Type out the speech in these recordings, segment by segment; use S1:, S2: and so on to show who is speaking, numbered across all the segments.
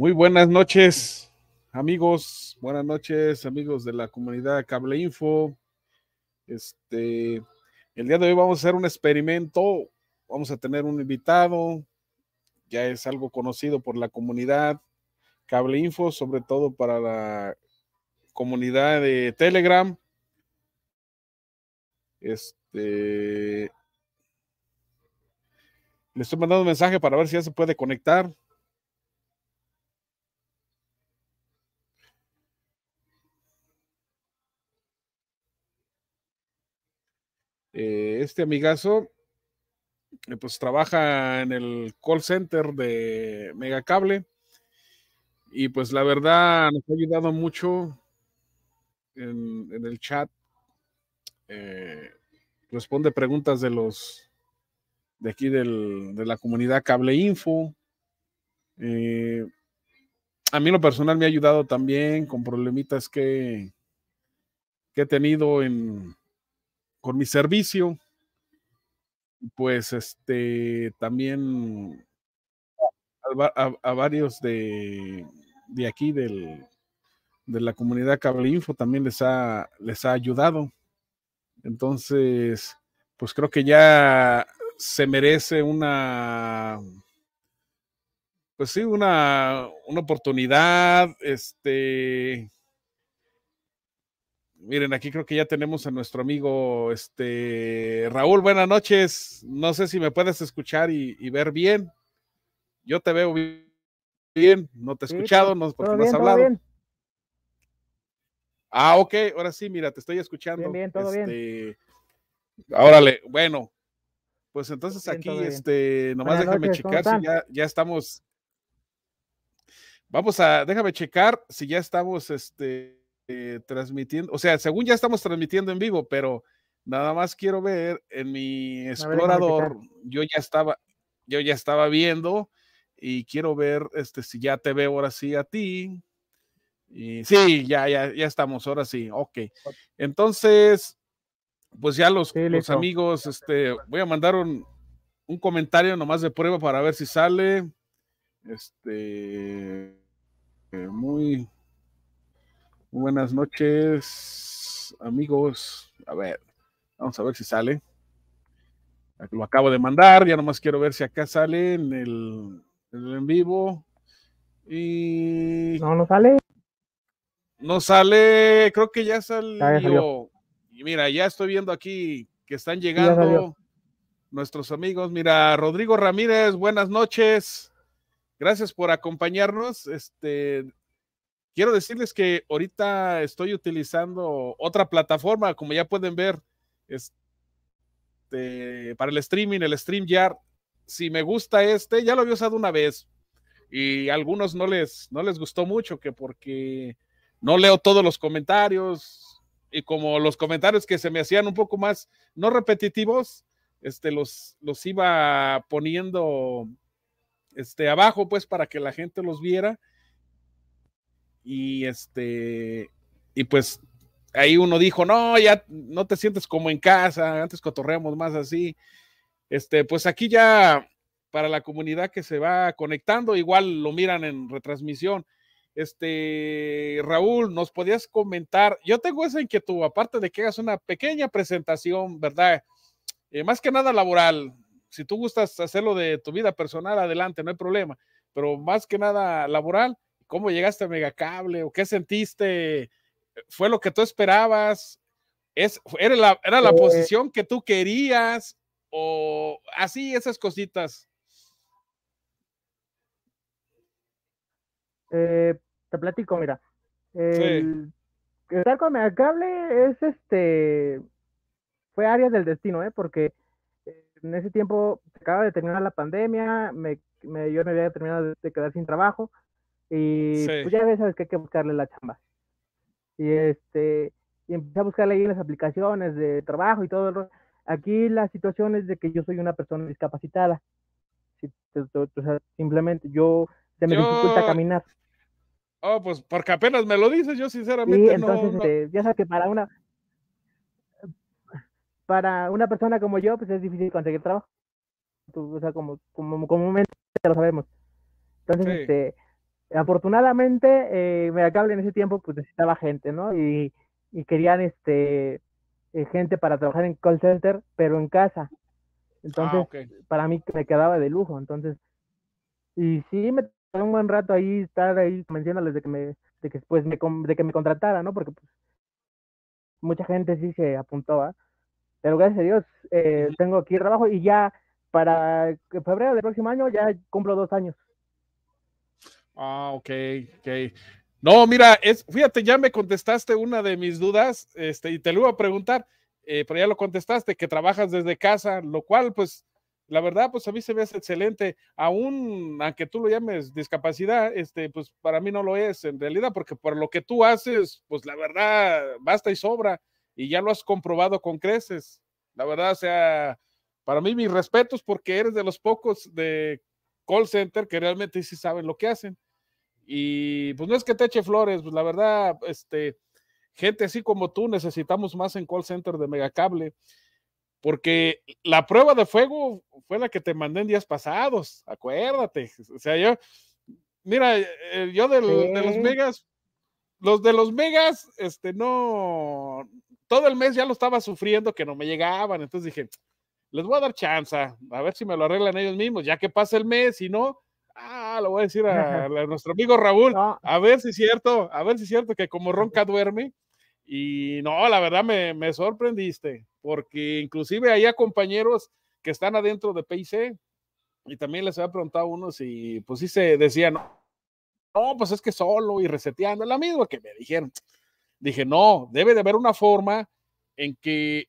S1: Muy buenas noches, amigos. Buenas noches, amigos de la comunidad Cable Info. Este, el día de hoy vamos a hacer un experimento. Vamos a tener un invitado. Ya es algo conocido por la comunidad Cable Info, sobre todo para la comunidad de Telegram. Este, le estoy mandando un mensaje para ver si ya se puede conectar. Eh, este amigazo, eh, pues trabaja en el call center de Megacable y pues la verdad nos ha ayudado mucho en, el chat. Eh, responde preguntas de los de aquí de la comunidad Cable Info. a mí lo personal me ha ayudado también con problemitas que, que he tenido en, con mi servicio, pues este también a, varios de, de aquí del, de la comunidad Cable Info también les ha, les ha ayudado. Entonces, pues creo que ya se merece una, pues sí, una, una oportunidad, este, Miren, aquí creo que ya tenemos a nuestro amigo este Raúl. Buenas noches. No sé si me puedes escuchar y, ver bien. Yo te veo bien. No te he escuchado, no, porque no has hablado. Ah, ok. Ahora sí, mira, te estoy escuchando.
S2: Bien, bien, todo bien. Este,
S1: órale, bueno. Pues entonces aquí, este, nomás déjame checar si ya, ya estamos. Vamos a, déjame checar si ya estamos, este eh, transmitiendo, o sea, según ya estamos transmitiendo en vivo, pero nada más quiero ver en mi explorador, yo ya estaba, yo ya estaba viendo y quiero ver este si ya te veo ahora sí a ti. Y sí, ya, ya, ya estamos, ahora sí, ok. Entonces, pues ya los, los amigos, este, voy a mandar un, un comentario nomás de prueba para ver si sale. Este, eh, muy, buenas noches, amigos. A ver, vamos a ver si sale. Lo acabo de mandar, ya nomás quiero ver si acá sale en el, en, vivo. Y.
S2: No, no sale.
S1: No sale, creo que ya salió. y mira, ya estoy viendo aquí que están llegando nuestros amigos. Mira, Rodrigo Ramírez, buenas noches. Gracias por acompañarnos. Este, Quiero decirles que ahorita estoy utilizando otra plataforma, como ya pueden ver, este, para el streaming, el StreamYard. Si me gusta este, ya lo había usado una vez y a algunos no les, no les gustó mucho, que porque no leo todos los comentarios y como los comentarios que se me hacían un poco más, no repetitivos, este, los, los iba poniendo este, abajo, pues, para que la gente los viera y este, y pues ahí uno dijo, no, ya no te sientes como en casa, antes cotorreamos más así. Este, pues aquí ya para la comunidad que se va conectando, igual lo miran en retransmisión. Este, Raúl, nos podías comentar, yo tengo esa inquietud, aparte de que hagas una pequeña presentación, ¿verdad? Eh, más que nada laboral. Si tú gustas hacerlo de tu vida personal, adelante, no hay problema, pero más que nada laboral, ¿Cómo llegaste a Megacable o qué sentiste? ¿Fue lo que tú esperabas? ¿Es, ¿Era la, era la eh. posición que tú querías? ¿O así esas cositas?
S2: Eh, te platico, mira. El, Estar con Megacable es este. Fue área del destino, ¿eh? Porque en ese tiempo se acaba de terminar la pandemia, me, me, yo me había terminado de quedar sin trabajo y pues ya sabes que hay que buscarle la chamba. Y este, y empecé a buscarle ahí en las aplicaciones de trabajo y todo. Aquí la situación es de que yo soy una persona discapacitada. simplemente yo se me dificulta caminar.
S1: Oh, pues porque apenas me lo dices, yo sinceramente
S2: entonces, este, ya sabes que para una para una persona como yo, pues es difícil conseguir trabajo. O sea, como, como comúnmente lo sabemos. Entonces, este, afortunadamente, eh, Megacable en ese tiempo pues necesitaba gente, ¿no? Y, y querían este eh, gente para trabajar en call center, pero en casa. Entonces,
S1: Ah,
S2: para mí me quedaba de lujo. Entonces, y sí me tomó un buen rato ahí estar ahí convenciéndoles de que me, de que pues me, de que me contratara, ¿no? Porque pues, mucha gente sí se apuntó, ¿ah? Pero gracias a Dios eh, tengo aquí trabajo y ya para febrero del próximo año ya cumplo dos años.
S1: Ah, ok, ok. No, mira, es, fíjate, ya me contestaste una de mis dudas, este, y te lo iba a preguntar, eh, pero ya lo contestaste, que trabajas desde casa, lo cual, pues, la verdad, pues a mí se me hace excelente, aún, aunque tú lo llames discapacidad, este, pues para mí no lo es en realidad, porque por lo que tú haces, pues la verdad, basta y sobra, y ya lo has comprobado con creces. La verdad, o sea, para mí mis respetos porque eres de los pocos de call center que realmente sí saben lo que hacen. Y pues no es que te eche flores, pues la verdad, este, gente así como tú necesitamos más en call center de Megacable, porque la prueba de fuego fue la que te mandé en días pasados, acuérdate. O sea, yo, mira, eh, yo del,
S2: Sí.
S1: de los megas, los de los megas, este, no, todo el mes ya lo estaba sufriendo que no me llegaban, entonces dije, les voy a dar chance, a ver si me lo arreglan ellos mismos, ya que pasa el mes, y no, ah, lo voy a decir a, a nuestro amigo Raúl,
S2: No,
S1: a ver si es cierto, a ver si es cierto que como ronca duerme. Y no, la verdad me, me sorprendiste, porque inclusive había compañeros que están adentro de PIC y también les había preguntado a unos y pues sí se decían, no, no, pues es que solo y reseteando, la misma que me dijeron. Dije, no, debe de haber una forma en que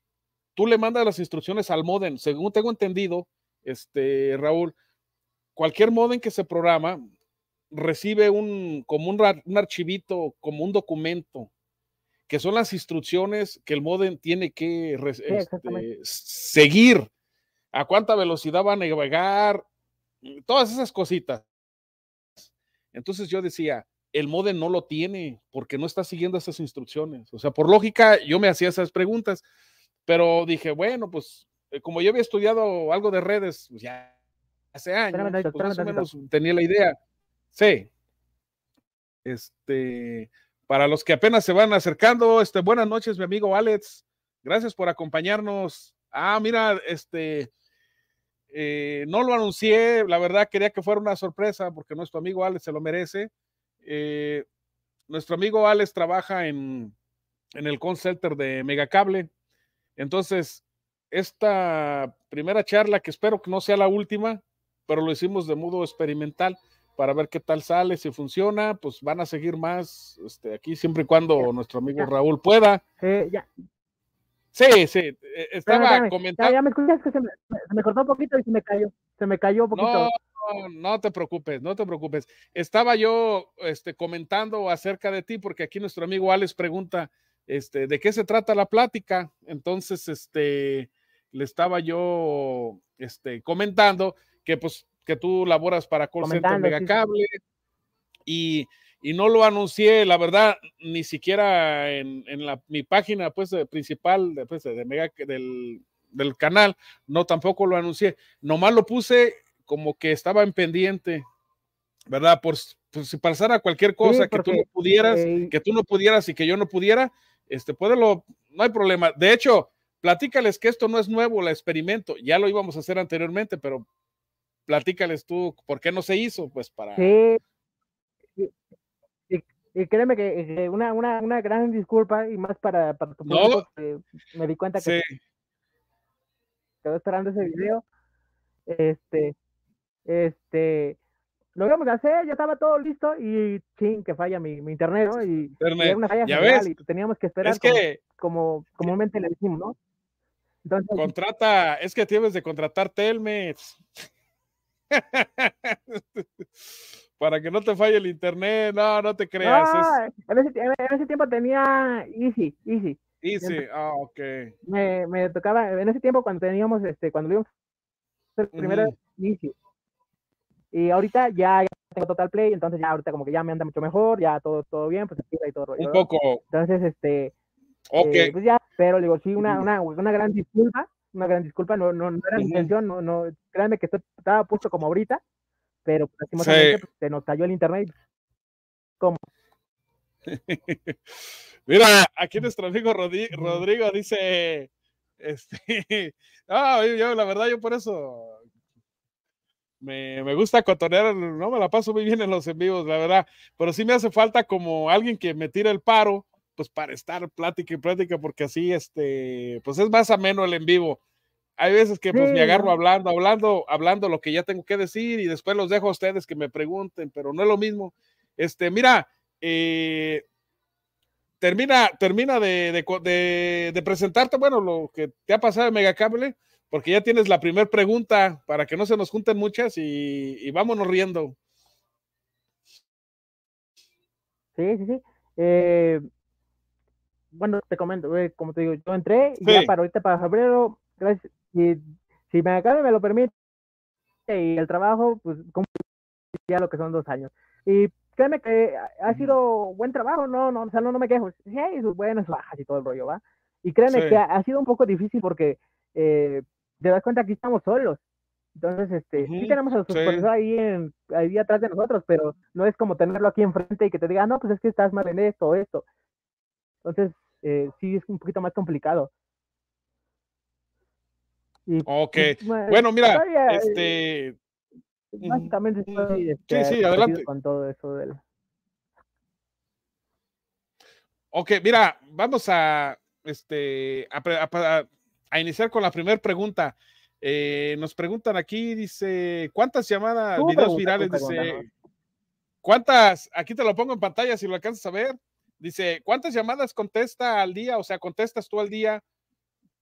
S1: tú le mandas las instrucciones al modem. Según tengo entendido, este, Raúl, cualquier modem que se programa recibe un, como un, un archivito, como un documento, que son las instrucciones que el modem tiene que
S2: sí,
S1: este, seguir, a cuánta velocidad va a navegar, todas esas cositas. Entonces yo decía, el modem no lo tiene porque no está siguiendo esas instrucciones. O sea, por lógica, yo me hacía esas preguntas, pero dije, bueno, pues eh, como yo había estudiado algo de redes, pues ya hace años,
S2: espérame,
S1: pues más o menos tenía la idea. Sí. Este, para los que apenas se van acercando, este, buenas noches, mi amigo Alex. Gracias por acompañarnos. Ah, mira, este, eh, no lo anuncié, la verdad quería que fuera una sorpresa porque nuestro amigo Alex se lo merece. Eh, nuestro amigo Alex trabaja en, en el center de Megacable. Entonces, esta primera charla, que espero que no sea la última, pero lo hicimos de modo experimental para ver qué tal sale, si funciona, pues van a seguir más este, aquí siempre y cuando nuestro amigo
S2: ya.
S1: Raúl pueda.
S2: Sí, ya.
S1: Sí, sí, eh, estaba comentando.
S2: Ya, ya me escuchas que se me, se me cortó un poquito y se me cayó. Se me cayó un poquito.
S1: No, no, no te preocupes, no te preocupes. Estaba yo este, comentando acerca de ti porque aquí nuestro amigo Alex pregunta este, de qué se trata la plática. Entonces, este, le estaba yo este, comentando que pues que tú laboras para Call Center. Megacable y, y no lo anuncié, la verdad, ni siquiera en, en la, mi página pues, principal pues, de Mega, del, del canal, no tampoco lo anuncié. Nomás lo puse como que estaba en pendiente, ¿verdad? Por, por si pasara cualquier cosa
S2: Sí,
S1: que tú no pudieras,
S2: eh,
S1: que tú no pudieras y que yo no pudiera, este, puédelo, no hay problema. De hecho, platícales que esto no es nuevo, el experimento, ya lo íbamos a hacer anteriormente, pero platícales tú por qué no se hizo, pues para...
S2: Sí. Y, créeme que, una, una, una gran disculpa y más para, para tu
S1: No.
S2: me di cuenta que
S1: Sí,
S2: quedó esperando ese video. Este, este, lo íbamos a hacer, ya estaba todo listo y ching, que falla mi, mi internet, ¿no? Y, y
S1: Internet.
S2: era una falla
S1: Ya
S2: general
S1: ves,
S2: y teníamos que esperar
S1: es que
S2: como, como comúnmente le decimos, ¿no? Entonces,
S1: contrata, es que tienes de contratar Telmex. Para que no te falle el internet, no, no te creas.
S2: en, ese, en ese tiempo tenía Easy, Easy.
S1: easy. Ah, ok.
S2: Me, me tocaba, en ese tiempo cuando teníamos, este, cuando a hacer primero,
S1: Ujú.
S2: Easy. Y ahorita ya, ya tengo Total Play, entonces ya ahorita como que ya me anda mucho mejor, ya todo, todo bien, pues y todo. rollo,
S1: Un poco.
S2: Entonces, este,
S1: Ok.
S2: eh, pues ya, pero digo, sí, una, una, una gran disculpa, una gran disculpa, no, no, no era mi intención, no, no, créanme que estoy- estaba puesto como ahorita, pero lastimosamente
S1: Sí.
S2: pues, se nos cayó el internet ¿Cómo?
S1: Mira, aquí nuestro amigo Rodrigo dice, este, ah, yo la verdad, yo por eso me, me, gusta cotonear, no me la paso muy bien en los en vivos, la verdad, pero sí me hace falta como alguien que me tire el paro, pues para estar plática y plática, porque así, este, pues es más ameno el en vivo. Hay veces que pues me agarro hablando, hablando, hablando lo que ya tengo que decir y después los dejo a ustedes que me pregunten, pero no es lo mismo. Este, mira, eh, termina, termina de, de, presentarte, bueno, lo que te ha pasado en Megacable, porque ya tienes la primera pregunta para que no se nos junten muchas y, vámonos riendo.
S2: Sí, sí, sí. Eh, bueno, te comento, eh, como te digo, yo entré ya para ahorita, para febrero, gracias, y si Megacable me lo permite, y el trabajo, pues, ya lo que son dos años. Y créeme que ha sido buen trabajo, no, no, o sea, no, no me quejo, sí, hay sus buenas, bajas y todo el rollo, ¿va? Y créeme que ha, sido un poco difícil porque eh, te das cuenta que estamos solos. Entonces, este, sí tenemos a supervisor ahí, en, ahí atrás de nosotros, pero no es como tenerlo aquí enfrente y que te diga, no, pues es que estás mal en esto o esto. Entonces, eh, sí es un poquito más complicado.
S1: ok. bueno, mira, este,
S2: Básicamente estoy
S1: este, sí, sí, adelante.
S2: con todo eso del.
S1: Ok, mira, vamos a, este, a, iniciar con la primera pregunta. Eh, nos preguntan aquí, dice, ¿cuántas llamadas, videos virales? Dice, ¿cuántas? Aquí te lo pongo en pantalla si lo alcanzas a ver. Dice, ¿cuántas llamadas contesta al día? O sea, contestas tú al día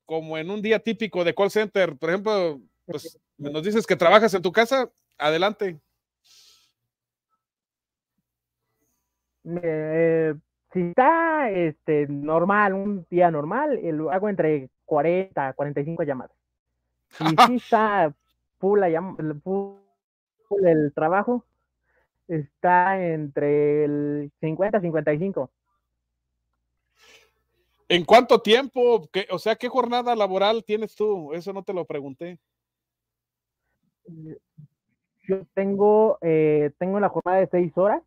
S1: como en un día típico de call center. Por ejemplo, pues nos dices que trabajas en tu casa, adelante.
S2: Eh, si está este, normal, un día normal, eh, lo hago entre 40 45 llamadas. Si sí está full, full el trabajo, está entre el 50 y 55.
S1: ¿En cuánto tiempo? o sea, ¿qué jornada laboral tienes tú? Eso no te lo pregunté.
S2: Eh, yo tengo, eh, tengo la jornada de seis horas,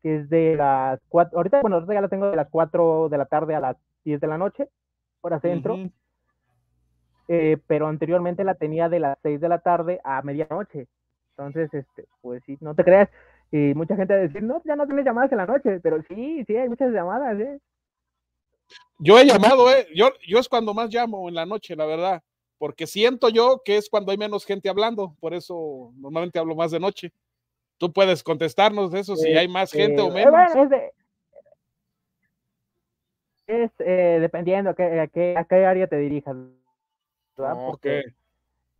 S2: que es de las cuatro, ahorita, bueno, ahorita ya la tengo de las cuatro de la tarde a las diez de la noche, hora centro, eh, pero anteriormente la tenía de las seis de la tarde a medianoche. Entonces, este, pues sí, no te creas, y mucha gente va a decir, no, ya no tienes llamadas en la noche, pero sí, sí, hay muchas llamadas, ¿eh?
S1: Yo he llamado, ¿eh? Yo, yo es cuando más llamo en la noche, la verdad porque siento yo que es cuando hay menos gente hablando, por eso normalmente hablo más de noche. Tú puedes contestarnos de eso, si hay más gente o menos.
S2: es, eh, dependiendo a qué, a, qué, área te dirijas. Porque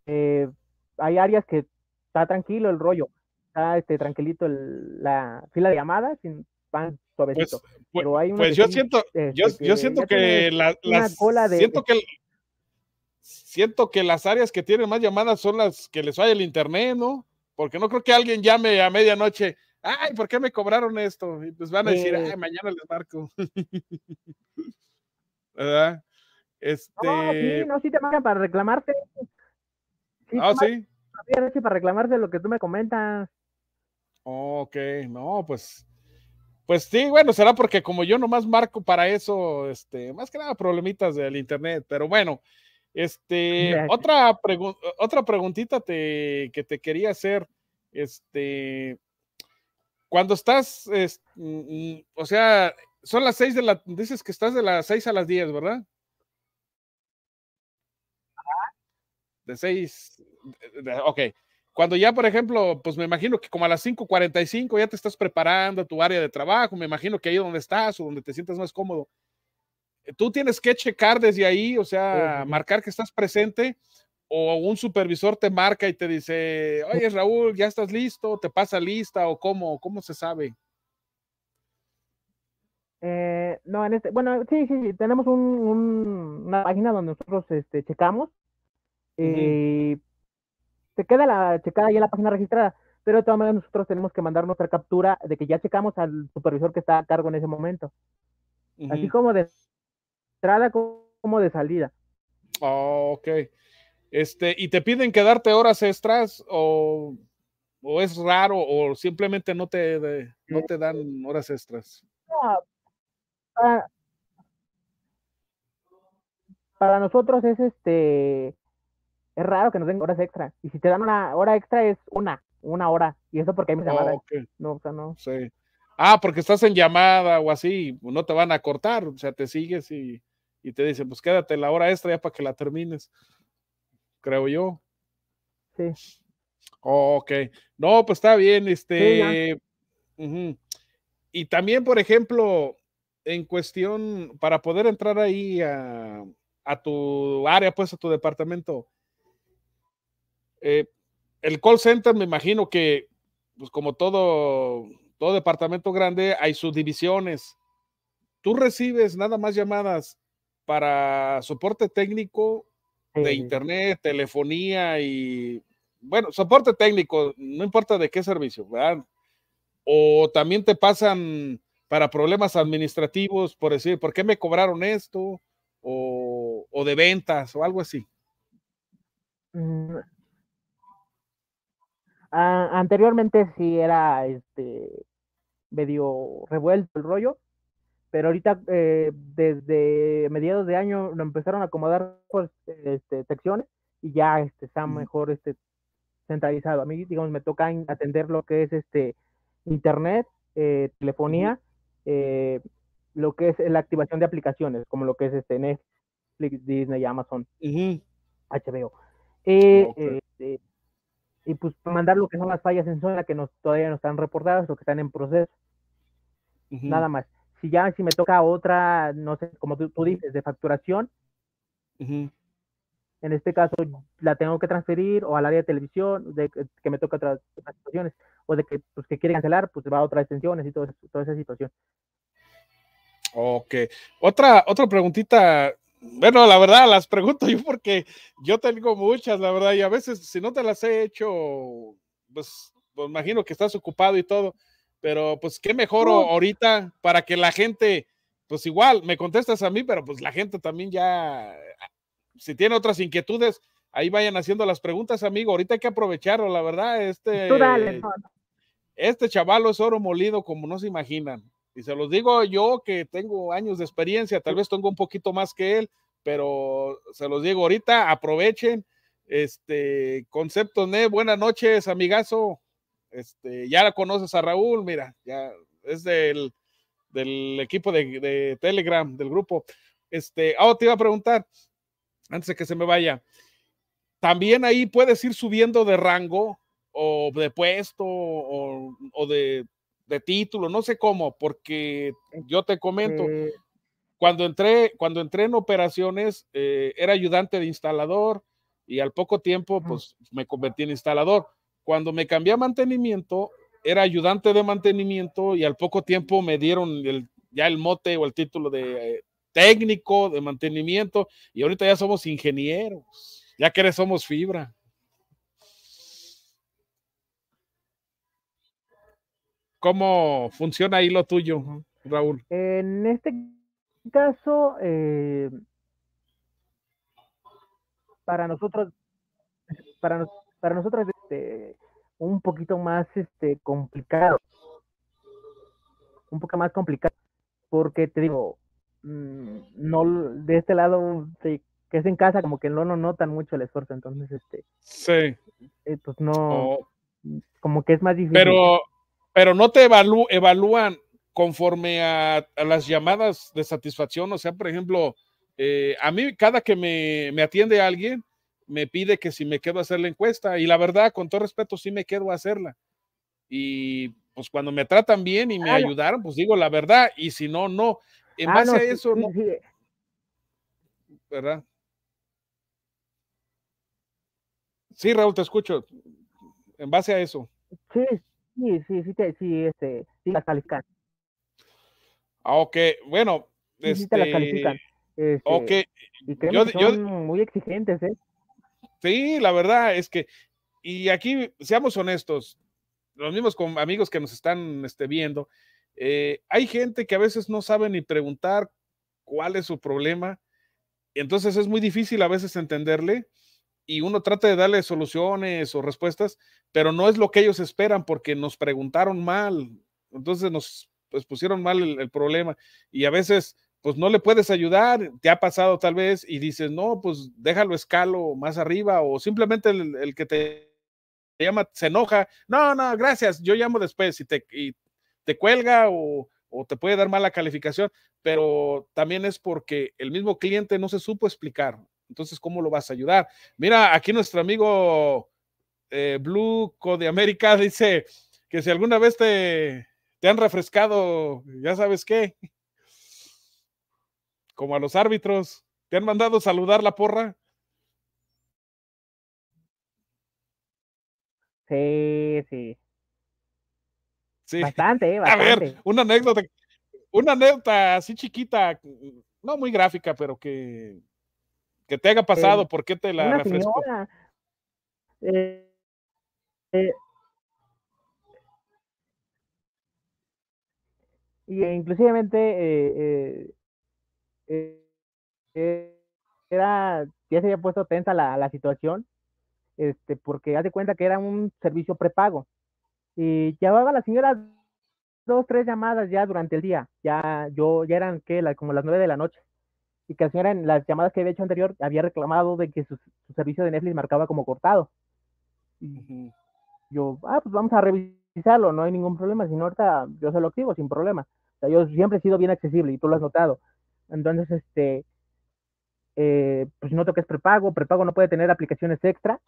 S2: eh, hay áreas que está tranquilo el rollo, está este, tranquilito la fila de llamadas, sin pan suavecito.
S1: Pues, Pero hay pues yo siento, yo, este, yo siento que la, siento que siento que las áreas que tienen más llamadas son las que les falla el internet, ¿no? Porque no creo que alguien llame a medianoche, ay, ¿por qué me cobraron esto? Y pues van a decir, ay, mañana les marco. ¿Verdad? Este...
S2: No, sí, no, sí te marcan para reclamarte.
S1: Sí, ah, sí.
S2: Para reclamarte lo que tú me comentas.
S1: Ok, no, pues, pues sí, bueno, será porque como yo nomás marco para eso, este, más que nada problemitas del internet, pero bueno, este, otra, otra preguntita te, que te quería hacer. Este, cuando estás, mm, mm, o sea, son las seis de la, dices que estás de las seis a las diez, ¿verdad? De seis, ok. Cuando ya, por ejemplo, pues me imagino que como a las 5.45 ya te estás preparando tu área de trabajo, me imagino que ahí donde estás o donde te sientas más cómodo, tú tienes que checar desde ahí, o sea, marcar que estás presente o un supervisor te marca y te dice, oye Raúl, ya estás listo, te pasa lista o cómo, cómo se sabe.
S2: Eh, no, en este, bueno, sí, sí, sí tenemos un, una página donde nosotros este, checamos. y Se queda la checada ahí en la página registrada, pero de todas maneras nosotros tenemos que mandar nuestra captura de que ya checamos al supervisor que está a cargo en ese momento. Así como de entrada como de salida.
S1: Oh, ok. Este, ¿y te piden quedarte horas extras o, o es raro o simplemente no te, no te dan horas extras?
S2: para, nosotros es este es raro que nos den horas extra. Y si te dan una hora extra es una, una hora. Y eso porque hay mis llamadas. No, o sea, no.
S1: Sí. Ah, porque estás en llamada o así, no te van a cortar, o sea, te sigues y, y te dicen, pues quédate la hora extra ya para que la termines. Creo yo.
S2: Sí.
S1: Ok. No, pues está bien. Este. Y también, por ejemplo, en cuestión, para poder entrar ahí a, a tu área, pues a tu departamento, eh, el call center me imagino que, pues como todo, todo departamento grande, hay subdivisiones. Tú recibes nada más llamadas para soporte técnico de internet, telefonía y, bueno, soporte técnico, no importa de qué servicio, ¿verdad? O también te pasan para problemas administrativos, por decir, ¿por qué me cobraron esto? O, o de ventas o algo así.
S2: Mm, anteriormente sí era este medio revuelto el rollo, pero ahorita eh, desde mediados de año lo empezaron a acomodar por este, secciones y ya este, está mejor este, centralizado. A mí, digamos, me toca atender lo que es este internet, eh, telefonía, eh, lo que es la activación de aplicaciones, como lo que es este Netflix, Disney, Amazon, HBO. Este, y pues mandar lo que son las fallas en zona que nos, todavía no están reportadas o que están en proceso. Nada más. Si ya, si me toca otra, no sé, como tú, dices, de facturación, en este caso la tengo que transferir o al área de televisión, de que me toca otras, situaciones, o de que, pues, que quiere cancelar, pues va a otras extensiones y todo, toda esa situación.
S1: Ok. Otra, otra preguntita bueno, la verdad, las pregunto yo porque yo tengo muchas, la verdad, y a veces si no te las he hecho, pues, pues imagino que estás ocupado y todo, pero pues qué mejor ahorita para que la gente, pues igual, me contestas a mí, pero pues la gente también ya, si tiene otras inquietudes, ahí vayan haciendo las preguntas, amigo. Ahorita hay que aprovecharlo, la verdad. Este, este chaval es oro molido como no se imaginan. Y se los digo yo que tengo años de experiencia, tal vez tengo un poquito más que él, pero se los digo ahorita, aprovechen. Este, Concepto Ne, buenas noches, amigazo. Este, ya la conoces a Raúl, mira, ya es del, del equipo de, Telegram, del grupo. Este, ah, te iba a preguntar, antes de que se me vaya, también ahí puedes ir subiendo de rango o de puesto o, o de de título, no sé cómo, porque yo te comento, cuando entré, cuando entré en operaciones, eh, era ayudante de instalador y al poco tiempo, pues me convertí en instalador. Cuando me cambié a mantenimiento, era ayudante de mantenimiento y al poco tiempo me dieron el, ya el mote o el título de eh, técnico de mantenimiento y ahorita ya somos ingenieros, ya que somos fibra. ¿Cómo funciona ahí lo tuyo, Raúl?
S2: En este caso, eh, para nosotros, para, para nosotros este, un poquito más este, complicado. Un poco más complicado. Porque te digo, mm, no de este lado que es en casa, como que no, no notan mucho el esfuerzo. Entonces, este.
S1: Sí.
S2: Eh, pues no. Oh. Como que es más difícil.
S1: Pero pero no te evalúan conforme a, las llamadas de satisfacción. O sea, por ejemplo, eh, a mí cada que me, atiende alguien, me pide que si me quedo a hacer la encuesta y la verdad, con todo respeto, sí me quedo a hacerla. Y pues cuando me tratan bien y me ayudaron, pues digo la verdad y si no, no. En ah, base a eso, no. ¿Verdad? Sí, Raúl, te escucho. En base a eso.
S2: Sí, Sí, sí, sí, sí, este, sí las califican.
S1: Ah, ok, bueno.
S2: Sí, sí te las este, califican. Este. Y que son muy exigentes, ¿eh?
S1: Sí, la verdad es que, y aquí, seamos honestos, los mismos con amigos que nos están este, viendo, eh, hay gente que a veces no sabe ni preguntar cuál es su problema, entonces es muy difícil a veces entenderle, y uno trata de darle soluciones o respuestas, pero no es lo que ellos esperan porque nos preguntaron mal, entonces nos pues, pusieron mal el, problema y a veces pues no le puedes ayudar, te ha pasado tal vez y dices, no, pues déjalo escalo más arriba o simplemente el, que te llama se enoja, no, no, gracias, yo llamo después y te, y te cuelga o, o te puede dar mala calificación, pero también es porque el mismo cliente no se supo explicar. Entonces, ¿cómo lo vas a ayudar? Mira, aquí nuestro amigo eh, Blue de América dice que si alguna vez te, te han refrescado, ya sabes qué, como a los árbitros, te han mandado saludar la porra.
S2: Sí, sí. Sí. Bastante,
S1: bastante. A ver, una anécdota, una anécdota así chiquita, no muy gráfica, pero que, que te haya pasado, eh, ¿por qué te la refresco? Eh, eh,
S2: y inclusivamente era, ya se había puesto tensa la, la situación, este, porque haz de cuenta que era un servicio prepago. Y llevaba la señora dos, tres llamadas ya durante el día. Ya, yo, ya eran que como las nueve de la noche. Y que la señora en las llamadas que había hecho anterior había reclamado de que su, servicio de Netflix marcaba como cortado. Y yo, ah, pues vamos a revisarlo, no hay ningún problema. Si no, ahorita yo se lo activo sin problema. O sea, yo siempre he sido bien accesible y tú lo has notado. Entonces, este, eh, pues noto que es prepago, prepago no puede tener aplicaciones extra.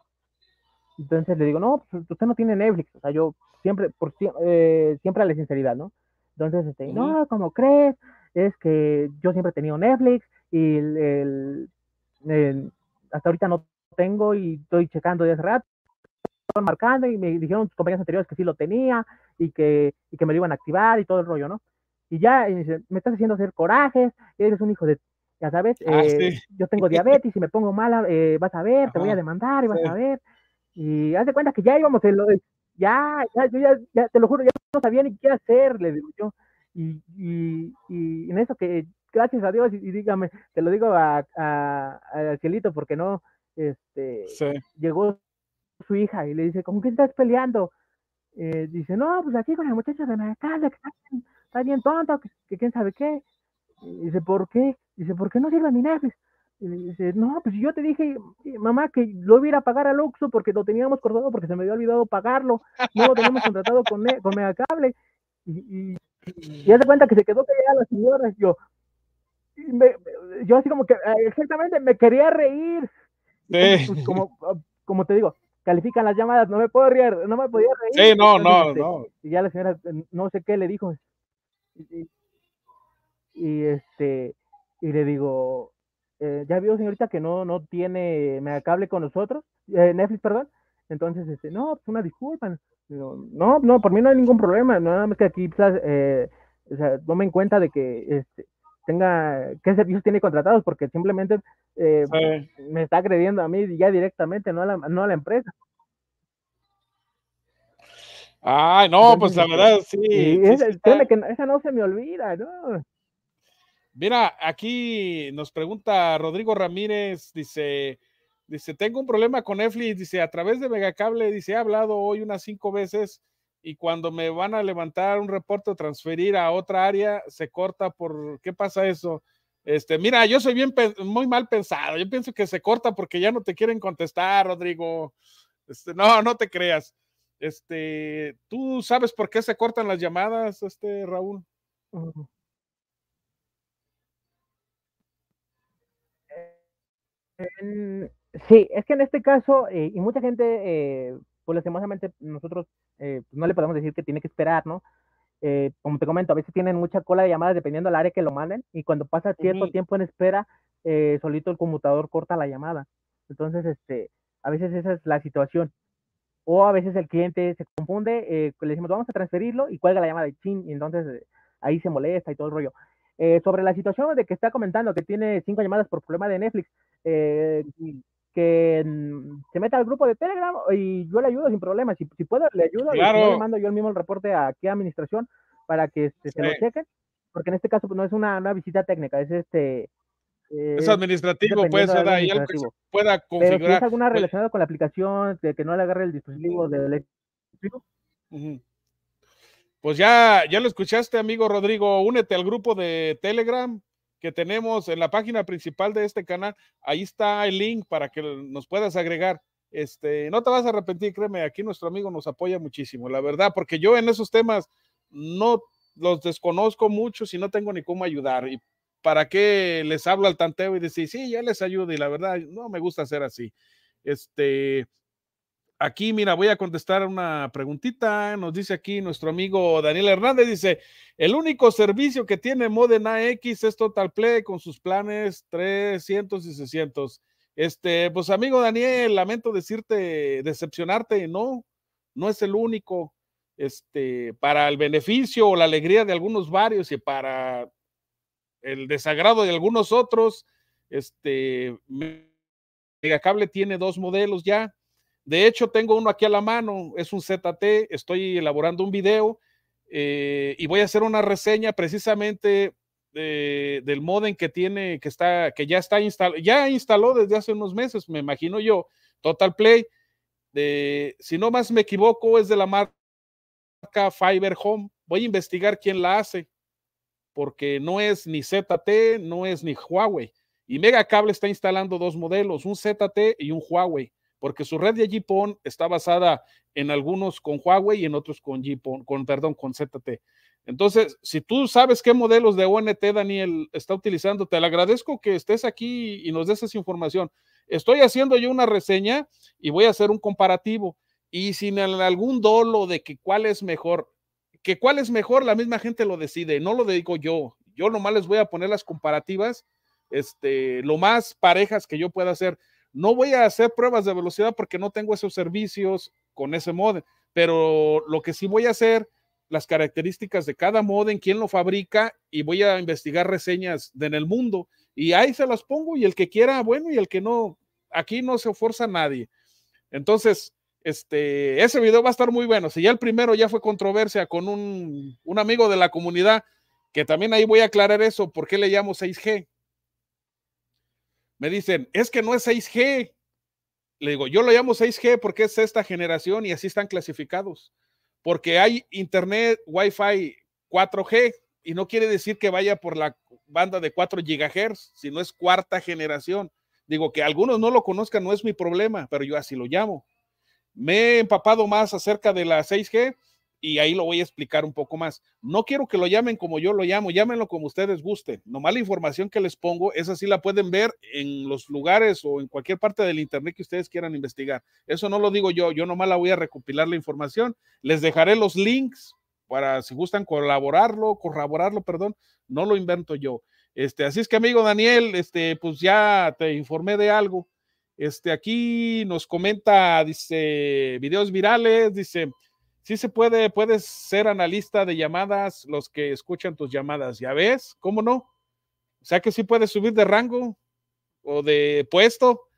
S2: Entonces le digo, no, pues usted no tiene Netflix. O sea, yo siempre, por eh, siempre a la sinceridad, ¿no? Entonces, este, no, ¿cómo crees? Es que yo siempre he tenido Netflix y el, hasta ahorita no tengo y estoy checando de hace rato, marcando y me dijeron sus compañeros anteriores que sí lo tenía y que, y que me lo iban a activar y todo el rollo, ¿no? Y ya me estás haciendo hacer corajes, eres un hijo de, ya sabes, ah, eh, yo tengo diabetes y me pongo mala, eh, vas a ver, te voy a demandar y vas a ver. Y haz de cuenta que ya íbamos, en lo, ya, ya, yo ya, ya, te lo juro, ya no sabía ni qué hacer, le digo yo. Y, y, y en eso que, gracias a Dios, y, dígame, te lo digo a, a, Cielito, porque no, este, llegó su hija y le dice, ¿con quién estás peleando? Eh, dice, no, pues aquí con el muchacho de casa, que está bien, está bien tonto, que, quién sabe qué. dice, ¿por qué? Dice, ¿por qué no sirve mi Netflix? Y dice, no, pues yo te dije, mamá, que lo iba a pagar al Oxxo porque lo teníamos cortado porque se me había olvidado pagarlo. No lo teníamos contratado con, con Megacable. Y, y, y ya se cuenta que se quedó callada la señora. Yo, yo así como que, ah, exactamente, me quería reír. Pues, como, como te digo, califican las llamadas, no me puedo reír, no me podía reír.
S1: Sí, no, no, este, no.
S2: Y ya la señora, no sé qué le dijo. Y, y este, y le digo, eh, ya vio señorita que no, no tiene cable con nosotros, eh, Netflix, perdón. Entonces, este, no, pues una disculpa. no, no, por mí no hay ningún problema, nada más que aquí, pues, eh, o sea, tome en cuenta de que este, tenga, qué servicios tiene contratados, porque simplemente me está agrediendo a mí ya directamente, no a la, no a la empresa.
S1: Ay, no, pues la verdad, sí. que
S2: esa no se me olvida, ¿no?
S1: Mira, aquí nos pregunta Rodrigo Ramírez, dice, dice, tengo un problema con Netflix, dice, a través de Megacable, dice, he hablado hoy unas cinco veces y cuando me van a levantar un reporte o transferir a otra área, se corta por, ¿qué pasa eso? Este, mira, yo soy bien, muy mal pensado, yo pienso que se corta porque ya no te quieren contestar, Rodrigo. Este, no, no te creas. Este, ¿tú sabes por qué se cortan las llamadas, este, Raúl?
S2: sí, es que en este caso, eh, y mucha gente, eh, pues lastimosamente nosotros eh, pues, no le podemos decir que tiene que esperar, ¿no? como te comento, a veces tienen mucha cola de llamadas dependiendo del área que lo manden, y cuando pasa cierto tiempo en espera, solito el conmutador corta la llamada. Entonces, este, a veces esa es la situación. O a veces el cliente se confunde, le decimos, vamos a transferirlo y cuelga la llamada de chin, y entonces ahí se molesta y todo el rollo. Eh, sobre la situación de que está comentando que tiene cinco llamadas por problema de Netflix, eh, que mm, se meta al grupo de Telegram y yo le ayudo sin problema. Si, si puedo, le ayudo. Y le mando yo el mismo el reporte a administración para que se lo chequen, porque en este caso pues, no es una, una, visita técnica, es este
S1: es administrativo, puede ser ahí algo que se pueda configurar. Pero
S2: si es alguna relacionada con la aplicación, de que no le agarre el dispositivo del.
S1: Pues ya, ya lo escuchaste, amigo Rodrigo. Únete al grupo de Telegram que tenemos en la página principal de este canal. Ahí está el link para que nos puedas agregar. Este, no te vas a arrepentir, créeme, aquí nuestro amigo nos apoya muchísimo, la verdad, porque yo en esos temas no los desconozco mucho si no tengo ni cómo ayudar. Y para qué les hablo al tanteo y decir, sí, ya les ayudo. Y la verdad, no me gusta hacer así. Este, aquí, mira, voy a contestar una preguntita. Nos dice aquí nuestro amigo Daniel Hernández, dice, el único servicio que tiene Modem AX es Total Play con sus planes 300 y 600. Este, pues amigo Daniel, lamento decirte, decepcionarte, no, no es el único. Este, para el beneficio o la alegría de algunos varios y para el desagrado de algunos otros, este, Megacable tiene dos modelos ya, de hecho, tengo uno aquí a la mano, es un ZT, estoy elaborando un video eh, y voy a hacer una reseña precisamente del modem que tiene, que está, que ya está instalado, ya instaló desde hace unos meses, me imagino yo, Total Play. De, si no más me equivoco, es de la marca Fiber Home. Voy a investigar quién la hace, porque no es ni ZT, no es ni Huawei. Y Megacable está instalando dos modelos, un ZT y un Huawei porque su red de GPON está basada en algunos con Huawei y en otros con GPON, con, perdón, con ZT. Entonces, si tú sabes qué modelos de ONT Daniel está utilizando, te le agradezco que estés aquí y nos des esa información. Estoy haciendo yo una reseña y voy a hacer un comparativo. Y sin algún dolo de que cuál es mejor, que cuál es mejor, la misma gente lo decide, no lo digo yo. Yo nomás les voy a poner las comparativas, este, lo más parejas que yo pueda hacer. No voy a hacer pruebas de velocidad porque no tengo esos servicios con ese modem, pero lo que sí voy a hacer, las características de cada modem, quién lo fabrica y voy a investigar reseñas de en el mundo y ahí se las pongo y el que quiera, bueno, y el que no, aquí no se forza nadie. Entonces, este, ese video va a estar muy bueno. Si ya el primero ya fue controversia con un, un amigo de la comunidad, que también ahí voy a aclarar eso, ¿por qué le llamo 6G? Me dicen, es que no es 6G. Le digo, yo lo llamo 6G porque es esta generación y así están clasificados. Porque hay internet Wi-Fi 4G y no quiere decir que vaya por la banda de 4 GHz, sino es cuarta generación. Digo, que algunos no lo conozcan no es mi problema, pero yo así lo llamo. Me he empapado más acerca de la 6G y ahí lo voy a explicar un poco más. No quiero que lo llamen como yo lo llamo, llámenlo como ustedes gusten. Nomás la información que les pongo, esa sí la pueden ver en los lugares o en cualquier parte del internet que ustedes quieran investigar. Eso no lo digo yo, yo nomás la voy a recopilar la información. Les dejaré los links para si gustan colaborarlo, corroborarlo, perdón, no lo invento yo. Este, así es que amigo Daniel, este, pues ya te informé de algo. Este, aquí nos comenta, dice, videos virales, dice, sí se puede, puedes ser analista de llamadas, los que escuchan tus llamadas, ¿ya ves? ¿Cómo no? O sea que sí puedes subir de rango o de puesto.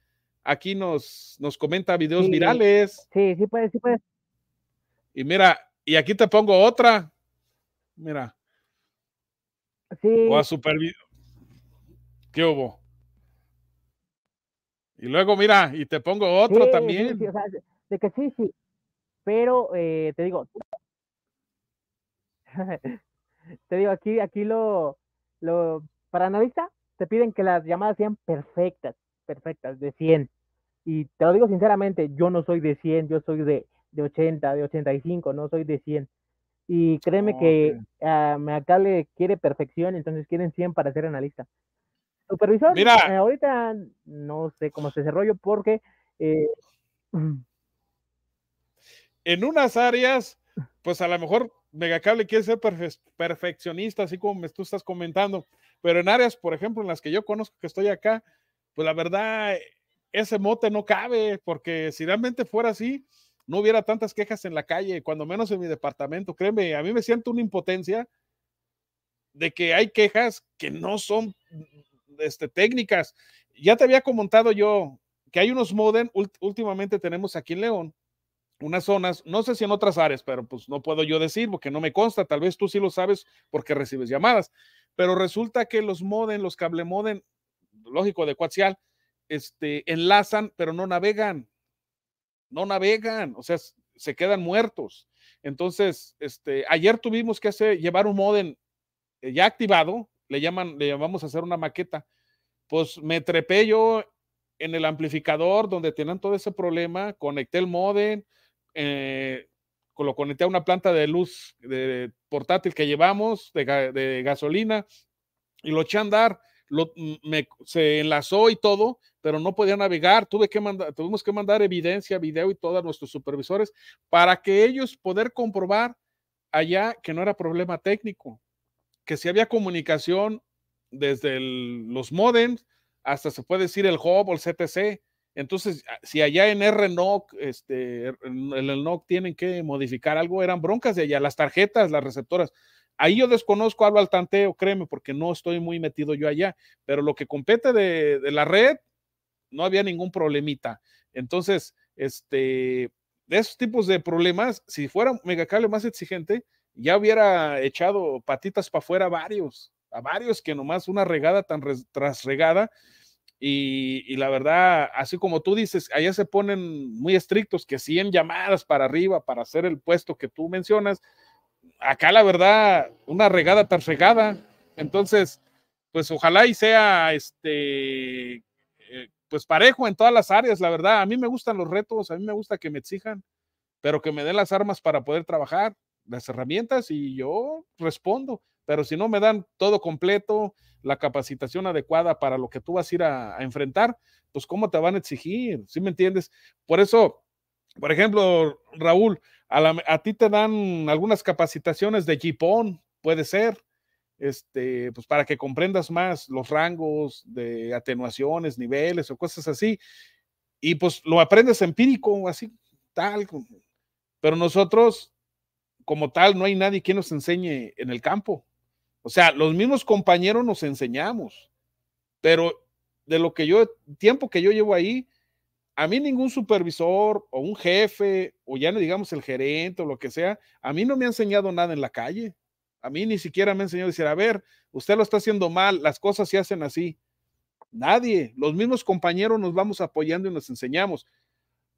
S1: Aquí nos, nos comenta videos virales.
S2: Sí, sí puedes, sí puedes.
S1: Y mira, y aquí te pongo otra. Mira.
S2: Sí.
S1: O a super ¿Qué hubo? Y luego, mira, y te pongo otro también.
S2: Sí, o sea, de que sí, sí. Pero eh, te digo, te digo, aquí, aquí lo, lo, para analista, te piden que las llamadas sean perfectas, perfectas, de 100. Y te lo digo sinceramente, yo no soy de 100, yo soy de, de 80, de 85, no soy de 100. Y créeme que a acá le quiere perfección, entonces quieren 100 para ser analista. Supervisor, Mira. Eh, ahorita no sé cómo se desarrolló porque eh,
S1: en unas áreas, pues a lo mejor Megacable quiere ser perfeccionista, así como me, tú estás comentando, pero en áreas, por ejemplo, en las que yo conozco que estoy acá, pues la verdad, ese mote no cabe, porque si realmente fuera así, no hubiera tantas quejas en la calle, cuando menos en mi departamento. Créeme, a mí me siento una impotencia de que hay quejas que no son este, técnicas. Ya te había comentado yo que hay unos modem, últimamente tenemos aquí en León, unas zonas, no sé si en otras áreas, pero pues no puedo yo decir porque no me consta, tal vez tú sí lo sabes porque recibes llamadas, pero resulta que los modem, los cable modem, lógico de Coaxial, este, enlazan, pero no navegan. No navegan, o sea, se quedan muertos. Entonces, este, ayer tuvimos que hacer, llevar un modem eh, ya activado, le llaman, le llamamos a hacer una maqueta. Pues me trepé yo en el amplificador donde tenían todo ese problema, conecté el modem, eh, lo conecté a una planta de luz de portátil que llevamos de, gasolina y lo eché a andar. Se enlazó y todo, pero no podía navegar. Tuve que mandar, tuvimos que mandar evidencia, video y todo a nuestros supervisores para que ellos poder comprobar allá que no era problema técnico, que si había comunicación desde los modems hasta se puede decir el hub o el CTC. Entonces, si allá en RNOC, este, en el NOC tienen que modificar algo, eran broncas de allá, las tarjetas, las receptoras. Ahí yo desconozco, hablo al tanteo, créeme, porque no estoy muy metido yo allá, pero lo que compete de, de la red, no había ningún problemita. Entonces, este, de esos tipos de problemas, si fuera Megacable más exigente, ya hubiera echado patitas para afuera varios, a varios que nomás una regada tan tras regada y, la verdad, así como tú dices, allá se ponen muy estrictos, que 100 llamadas para arriba para hacer el puesto que tú mencionas. Acá la verdad, una regada tras regada. Entonces, pues ojalá y sea este, eh, pues parejo en todas las áreas, la verdad. A mí me gustan los retos, a mí me gusta que me exijan, pero que me den las armas para poder trabajar, las herramientas y yo respondo. Pero si no me dan todo completo, la capacitación adecuada para lo que tú vas a ir a, enfrentar, pues cómo te van a exigir, ¿sí me entiendes? Por eso, por ejemplo, Raúl, a, ti te dan algunas capacitaciones de JIPON, puede ser, este, pues para que comprendas más los rangos de atenuaciones, niveles o cosas así, y pues lo aprendes empírico, así, tal, pero nosotros, como tal, no hay nadie que nos enseñe en el campo. O sea, los mismos compañeros nos enseñamos, pero de lo que yo, tiempo que yo llevo ahí, a mí ningún supervisor o un jefe o ya no digamos el gerente o lo que sea, a mí no me ha enseñado nada en la calle. A mí ni siquiera me ha enseñado a decir, a ver, usted lo está haciendo mal, las cosas se hacen así. Nadie, los mismos compañeros nos vamos apoyando y nos enseñamos.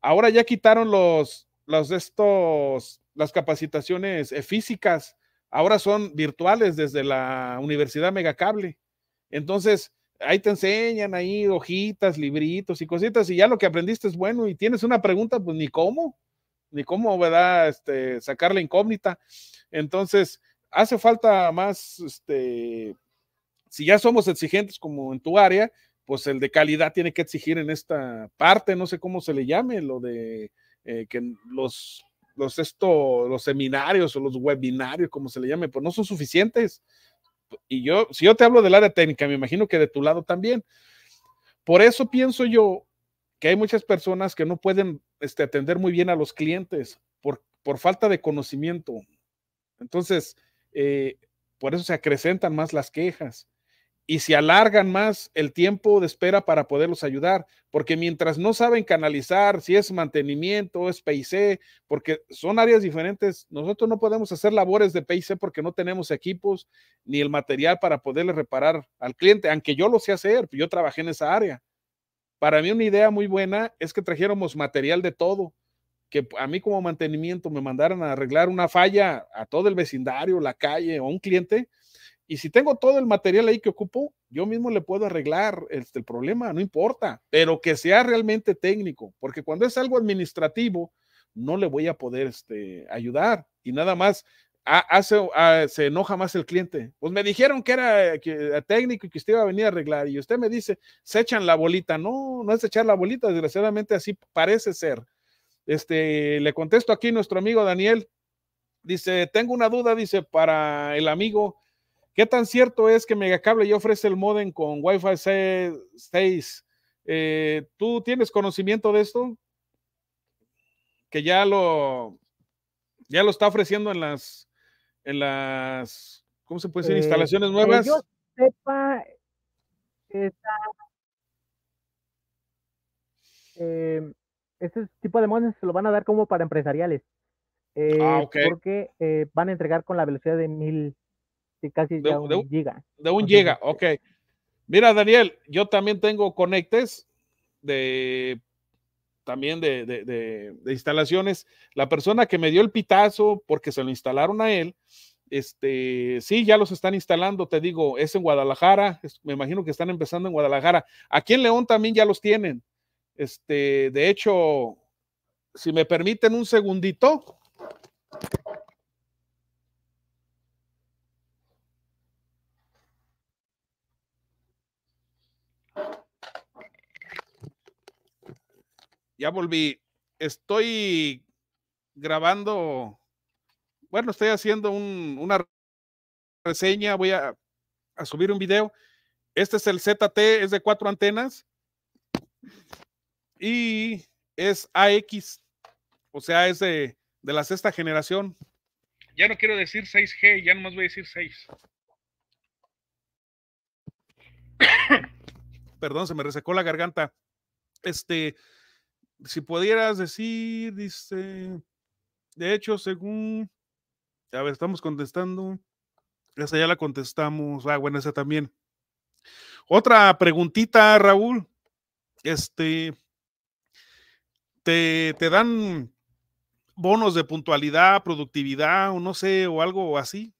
S1: Ahora ya quitaron los, los estos, las capacitaciones eh, físicas ahora son virtuales desde la Universidad Megacable. Entonces, ahí te enseñan ahí hojitas, libritos y cositas, y ya lo que aprendiste es bueno y tienes una pregunta, pues ni cómo, ni cómo, ¿verdad? Este, sacar la incógnita. Entonces, hace falta más, este, si ya somos exigentes como en tu área, pues el de calidad tiene que exigir en esta parte, no sé cómo se le llame, lo de eh, que los los, esto, los seminarios o los webinarios, como se le llame, pues no son suficientes. Y yo, si yo te hablo del área técnica, me imagino que de tu lado también. Por eso pienso yo que hay muchas personas que no pueden este, atender muy bien a los clientes por, por falta de conocimiento. Entonces, eh, por eso se acrecentan más las quejas y se alargan más el tiempo de espera para poderlos ayudar, porque mientras no saben canalizar si es mantenimiento, es PIC, porque son áreas diferentes, nosotros no podemos hacer labores de PIC porque no tenemos equipos ni el material para poderle reparar al cliente, aunque yo lo sé hacer, yo trabajé en esa área. Para mí una idea muy buena es que trajéramos material de todo, que a mí como mantenimiento me mandaran a arreglar una falla a todo el vecindario, la calle o un cliente, y si tengo todo el material ahí que ocupo, yo mismo le puedo arreglar este, el problema, no importa, pero que sea realmente técnico, porque cuando es algo administrativo, no le voy a poder este, ayudar y nada más hace, se enoja más el cliente. Pues me dijeron que era, técnico y que usted iba a venir a arreglar y usted me dice, se echan la bolita. No, no es echar la bolita, desgraciadamente así parece ser. Este, le contesto aquí nuestro amigo Daniel. Dice, tengo una duda, dice, para el amigo ¿Qué tan cierto es que Megacable ya ofrece el modem con Wi-Fi 6? Eh, ¿Tú tienes conocimiento de esto? Que ya lo, ya lo está ofreciendo en las, en las, ¿cómo se puede decir? Eh, instalaciones nuevas. yo sepa,
S2: eh, este tipo de modems se lo van a dar como para empresariales. ah, Porque van a entregar con la velocidad de mil casi de, un giga.
S1: De un giga, ok. Mira, Daniel, yo también tengo conectes de también de, de, instalaciones. La persona que me dio el pitazo porque se lo instalaron a él, este, sí, ya los están instalando, te digo, es en Guadalajara, me imagino que están empezando en Guadalajara. Aquí en León también ya los tienen. Este, de hecho, si me permiten un segundito. Ya volví. Estoy grabando, bueno, estoy haciendo una reseña, voy a, a subir un video. Este es el ZT, es de cuatro antenas y es AX, o sea, es de, la sexta generación. Ya no quiero decir 6G, ya nomás voy a decir 6. Perdón, se me resecó la garganta. Este, si pudieras decir, dice, de hecho, según, a ver, estamos contestando, esa ya la contestamos, ah, bueno, esa también. Otra preguntita, Raúl, este, te, te dan bonos de puntualidad, productividad o no sé, o algo así.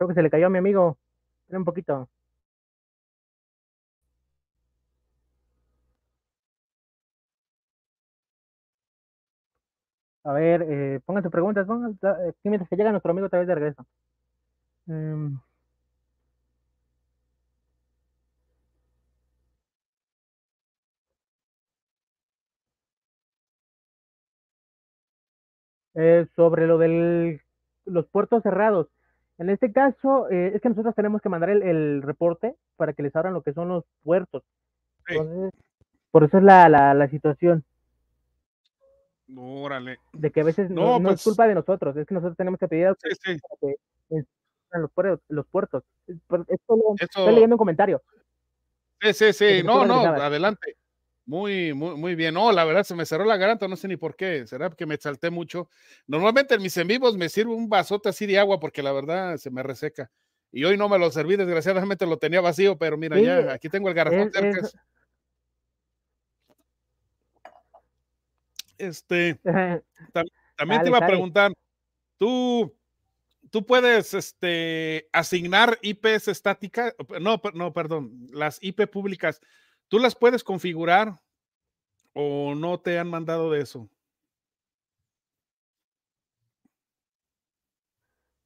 S2: Creo que se le cayó a mi amigo. un poquito. A ver, eh, pongan sus preguntas, pongan, eh, mientras que llega nuestro amigo otra vez de regreso. Em. Eh, sobre lo de los puertos cerrados. En este caso, eh, es que nosotros tenemos que mandar el, reporte para que les abran lo que son los puertos. Entonces, por eso es la, la situación.
S1: Órale.
S2: De que a veces no, es pues culpa de nosotros, es que nosotros tenemos que pedir a sí, sí. que los, puertos, los puertos. Estoy leyendo un comentario.
S1: Sí, sí, sí. No, no, adelante. Muy, muy, muy bien. No, la verdad se me cerró la garganta, no sé ni por qué. Será que me salté mucho. Normalmente en mis en vivos me sirve un vasote así de agua porque la verdad se me reseca. Y hoy no me lo serví, desgraciadamente lo tenía vacío, pero mira, ya aquí tengo el garrafón cerca. Este, también te iba a preguntar, tú, tú puedes este, asignar IPs estáticas, no, no, perdón, las IP públicas, ¿tú las puedes configurar o no te han mandado de eso?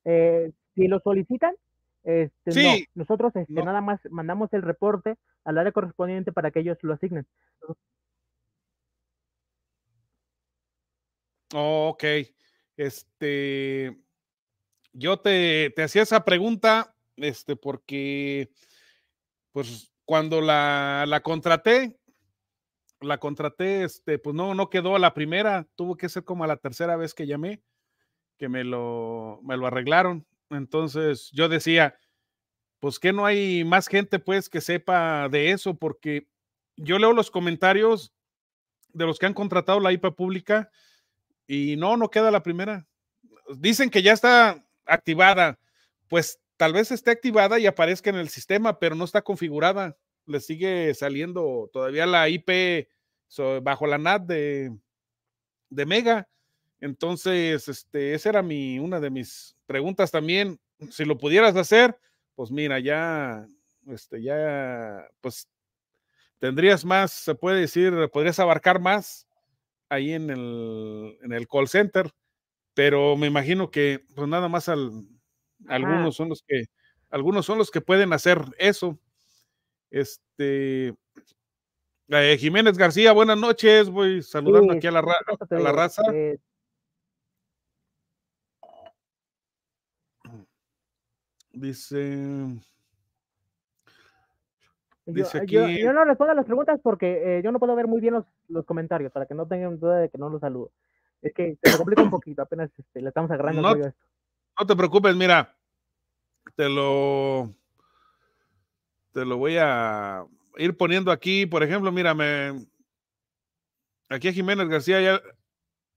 S2: Eh, si lo solicitan, este, nosotros este, nada más mandamos el reporte al área correspondiente para que ellos lo asignen.
S1: ok. Este, yo te, te hacía esa pregunta, este, porque, pues, cuando la, la contraté, la contraté, este, pues no, no quedó a la primera, tuvo que ser como a la tercera vez que llamé, que me lo, me lo arreglaron. Entonces yo decía, pues que no hay más gente pues que sepa de eso, porque yo leo los comentarios de los que han contratado la IPA pública y no, no queda la primera. Dicen que ya está activada. Pues tal vez esté activada y aparezca en el sistema, pero no está configurada. Le sigue saliendo todavía la IP bajo la NAT de, de Mega. Entonces, este, esa era mi, una de mis preguntas también. Si lo pudieras hacer, pues mira, ya, este, ya, pues tendrías más, se puede decir, podrías abarcar más ahí en el, en el call center, pero me imagino que pues nada más al, algunos son los que algunos son los que pueden hacer eso. Este eh, Jiménez García, buenas noches, voy saludando aquí a la, a la raza. Eh Dice
S2: yo, no respondo a las preguntas porque eh, yo no puedo ver muy bien los, los, comentarios, para que no tengan duda de que no los saludo. Es que se me complica un poquito, apenas este, le estamos agarrando
S1: no, esto. No te preocupes, mira, te lo, te lo voy a ir poniendo aquí. Por ejemplo, mira, me, Aquí a Jiménez García ya,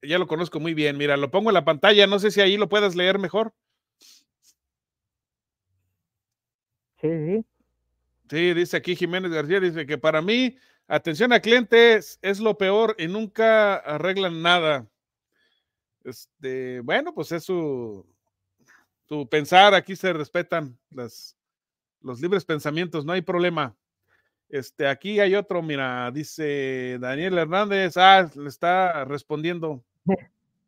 S1: ya lo conozco muy bien. Mira, lo pongo en la pantalla. No sé si ahí lo puedas leer mejor.
S2: Sí, sí.
S1: Sí, dice aquí Jiménez García, dice que para mí, atención a clientes es lo peor y nunca arreglan nada. Este, bueno, pues es su, tu pensar, aquí se respetan las, los libres pensamientos, no hay problema. Este, aquí hay otro, mira, dice Daniel Hernández, ah, le está respondiendo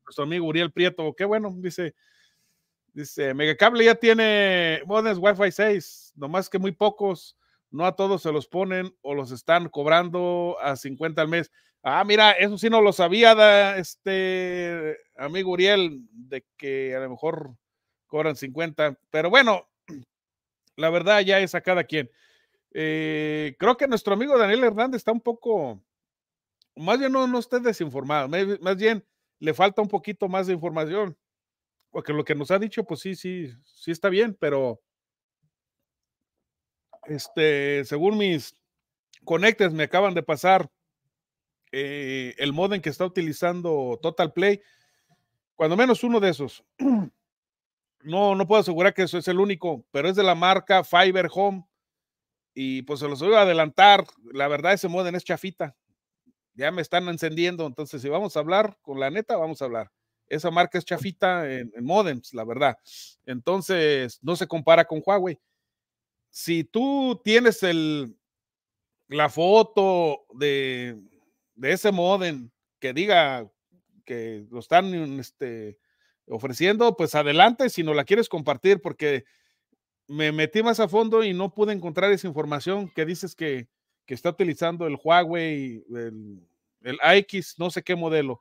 S1: nuestro amigo Uriel Prieto, qué bueno, dice, dice, Megacable ya tiene modems Wi-Fi 6, nomás que muy pocos, no a todos se los ponen o los están cobrando a 50 al mes. Ah, mira, eso sí no lo sabía, este amigo Uriel, de que a lo mejor cobran 50, pero bueno, la verdad ya es a cada quien. Eh, creo que nuestro amigo Daniel Hernández está un poco, más bien no, no esté desinformado, más bien le falta un poquito más de información, porque lo que nos ha dicho, pues sí, sí, sí está bien, pero este, según mis conectes me acaban de pasar eh, el modem que está utilizando Total Play, cuando menos uno de esos. No, no puedo asegurar que eso es el único, pero es de la marca Fiber Home. Y pues se los voy a adelantar. La verdad, ese modem es chafita. Ya me están encendiendo. Entonces, si vamos a hablar con la neta, vamos a hablar. Esa marca es chafita en, en modems, la verdad. Entonces, no se compara con Huawei. Si tú tienes el, la foto de, de ese modem que diga que lo están este, ofreciendo, pues adelante si no la quieres compartir, porque me metí más a fondo y no pude encontrar esa información que dices que, que está utilizando el Huawei, el, el AX, no sé qué modelo.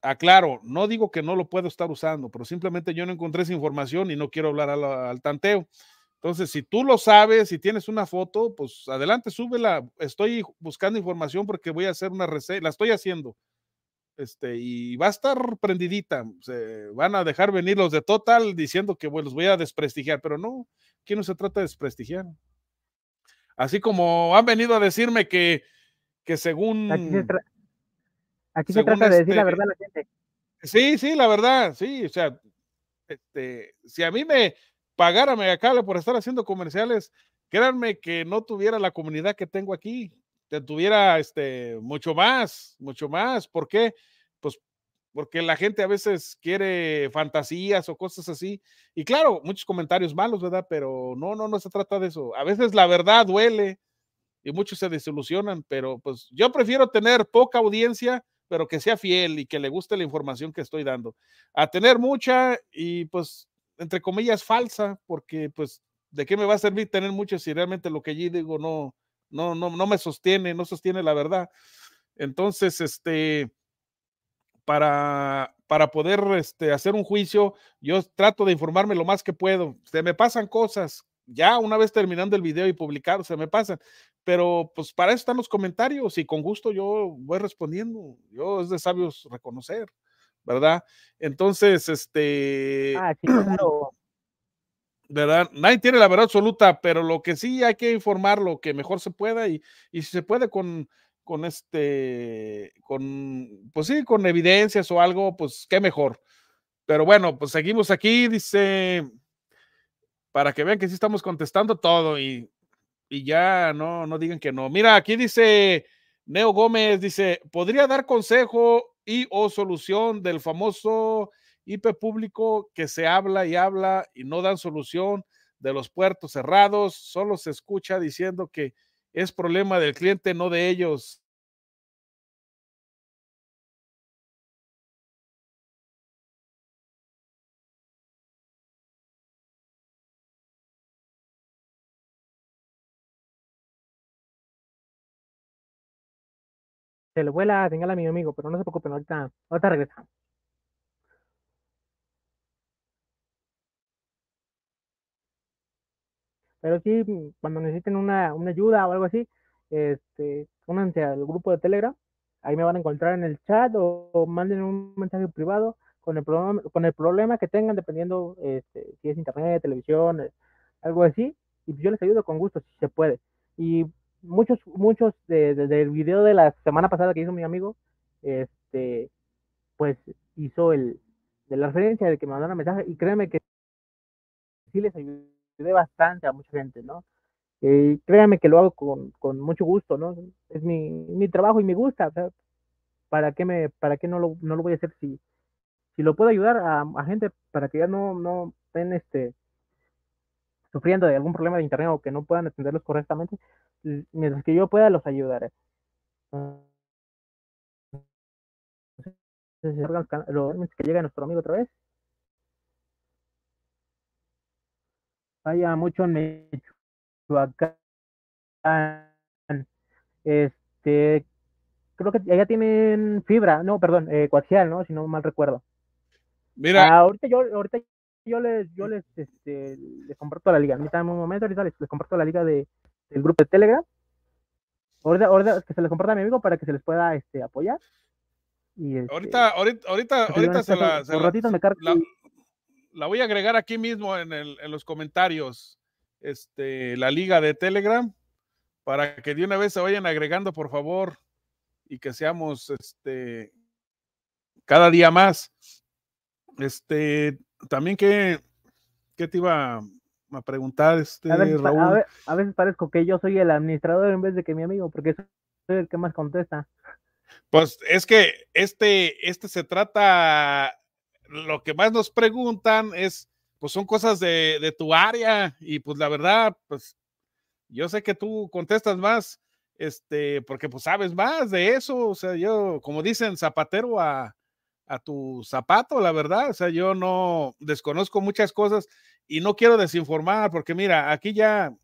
S1: Aclaro, no digo que no lo puedo estar usando, pero simplemente yo no encontré esa información y no quiero hablar al, al tanteo. Entonces, si tú lo sabes, si tienes una foto, pues adelante, súbela. Estoy buscando información porque voy a hacer una reseña, la estoy haciendo este, y va a estar prendidita. Se van a dejar venir los de Total diciendo que bueno, los voy a desprestigiar, pero no, aquí no se trata de desprestigiar. Así como han venido a decirme que, que según.
S2: Aquí se, trata de decir la este verdad a la gente.
S1: Sí, sí, la verdad, sí, o sea, este, si a mí me pagara Megacable por estar haciendo comerciales, créanme que no tuviera la comunidad que tengo aquí tuviera este, mucho más, mucho más. ¿Por qué? Pues porque la gente a veces quiere fantasías o cosas así. Y claro, muchos comentarios malos, ¿verdad? Pero no, no, no se trata de eso. A veces la verdad duele y muchos se desilusionan, pero pues yo prefiero tener poca audiencia, pero que sea fiel y que le guste la información que estoy dando, a tener mucha y pues, entre comillas, falsa, porque pues, ¿de qué me va a servir tener mucha si realmente lo que allí digo no, no, no, no me sostiene, no sostiene la verdad. Entonces, este, para, para poder este, hacer un juicio, yo trato de informarme lo más que puedo. Se me pasan cosas, ya una vez terminando el video y publicado, se me pasan, pero pues para eso están los comentarios y con gusto yo voy respondiendo. Yo es de sabios reconocer, ¿verdad? Entonces, este...
S2: Ah, sí, claro.
S1: ¿Verdad? Nadie tiene la verdad absoluta, pero lo que sí hay que informar lo que mejor se pueda y, y si se puede con, con este, con, pues sí, con evidencias o algo, pues qué mejor. Pero bueno, pues seguimos aquí, dice, para que vean que sí estamos contestando todo y, y ya no, no digan que no. Mira, aquí dice Neo Gómez, dice, ¿podría dar consejo y o solución del famoso IP público que se habla y habla y no dan solución de los puertos cerrados, solo se escucha diciendo que es problema del cliente, no de ellos.
S2: Se le vuela señal a mi amigo, pero no se preocupen, ahorita, ahorita regresamos. Pero sí, mm, cuando necesiten una, una ayuda o algo así, este, únanse al grupo de Telegram. Ahí me van a encontrar en el chat o, manden un mensaje privado con el problema, con el problema que tengan, dependiendo este, si es internet, televisión, eh, algo así. Y yo les ayudo con gusto si se puede. Y muchos, muchos de, del video de la semana pasada que hizo mi amigo, este, pues hizo el, de la referencia de que me mandaron mensaje y créeme que sí les ayudé bastante a mucha gente, ¿no? Eh, créanme que lo hago con, con, mucho gusto, ¿no? Es mi, mi trabajo y me gusta, ¿para qué, me, para qué no, lo, no lo voy a hacer si, si lo puedo ayudar a, a gente para que ya no, no estén este, sufriendo de algún problema de internet o que no puedan atenderlos correctamente, mientras que yo pueda, los ayudaré. que llega nuestro amigo otra vez. Vaya mucho en Michoacán. Este, creo que ya tienen fibra, no, perdón, eh, coaxial, ¿no? Si no mal recuerdo. Mira. Ah, ahorita yo, ahorita yo les, yo les, este, les comparto la liga. Ahorita en un momento, ahorita les, comparto la liga de, del grupo de Telegram. Ahorita, ahorita que se les comparta a mi amigo para que se les pueda este, apoyar.
S1: Y, este, ahorita, ahorita, ahorita, ahorita se la, se la, la, voy a agregar aquí mismo en, el, en los comentarios. Este, la liga de Telegram para que de una vez se vayan agregando, por favor, y que seamos este cada día más. Este, también que, te iba a preguntar, este,
S2: a veces, A, veces parezco que yo soy el administrador en vez de que mi amigo, porque soy el que más contesta.
S1: Pues es que este, este se trata, lo que más nos preguntan es, pues son cosas de, tu área y pues la verdad, pues yo sé que tú contestas más, este, porque pues sabes más de eso, o sea, yo, como dicen, zapatero a, a tu zapato, la verdad. O sea, yo no desconozco muchas cosas y no quiero desinformar, porque mira, aquí ya,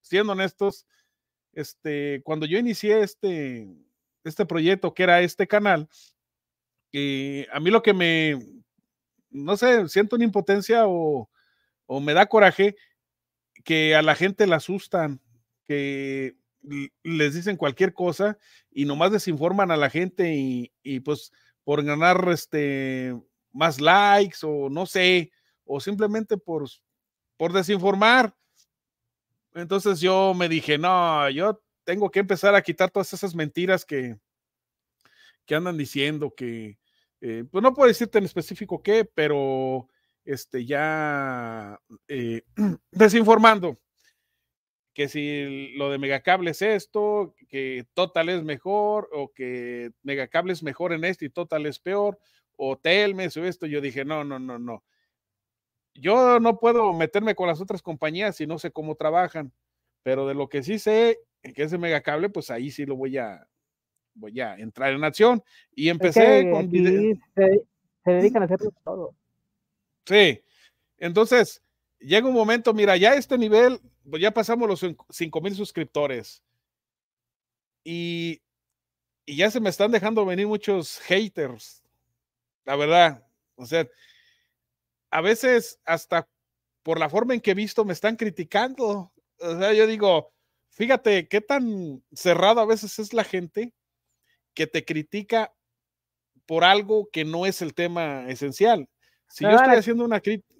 S1: siendo honestos, este, cuando yo inicié este, este proyecto, que era este canal, y a mí lo que me, no sé, siento una impotencia o, o me da coraje que a la gente la asustan, que les dicen cualquier cosa y nomás desinforman a la gente y, y pues por ganar este, más likes o no sé, o simplemente por, por desinformar. Entonces yo me dije, no, yo tengo que empezar a quitar todas esas mentiras que, que andan diciendo, que, eh, pues no puedo decirte en específico qué, pero este, ya eh, desinformando que si lo de Megacable es esto, que Total es mejor, o que Megacable es mejor en esto y Total es peor, o Telmes o esto, yo dije, no, no, no, no. Yo no puedo meterme con las otras compañías y no sé cómo trabajan, pero de lo que sí sé, que es de Megacable, pues ahí sí lo voy a, voy a entrar en acción. Y empecé con...
S2: Se, se dedican a hacer todo.
S1: Sí, entonces llega un momento, mira, ya este nivel pues ya pasamos los 5 mil suscriptores. Y, y ya se me están dejando venir muchos haters. La verdad. O sea, a veces hasta por la forma en que he visto me están criticando. O sea, yo digo, fíjate qué tan cerrado a veces es la gente que te critica por algo que no es el tema esencial. Si yo estoy haciendo una crítica.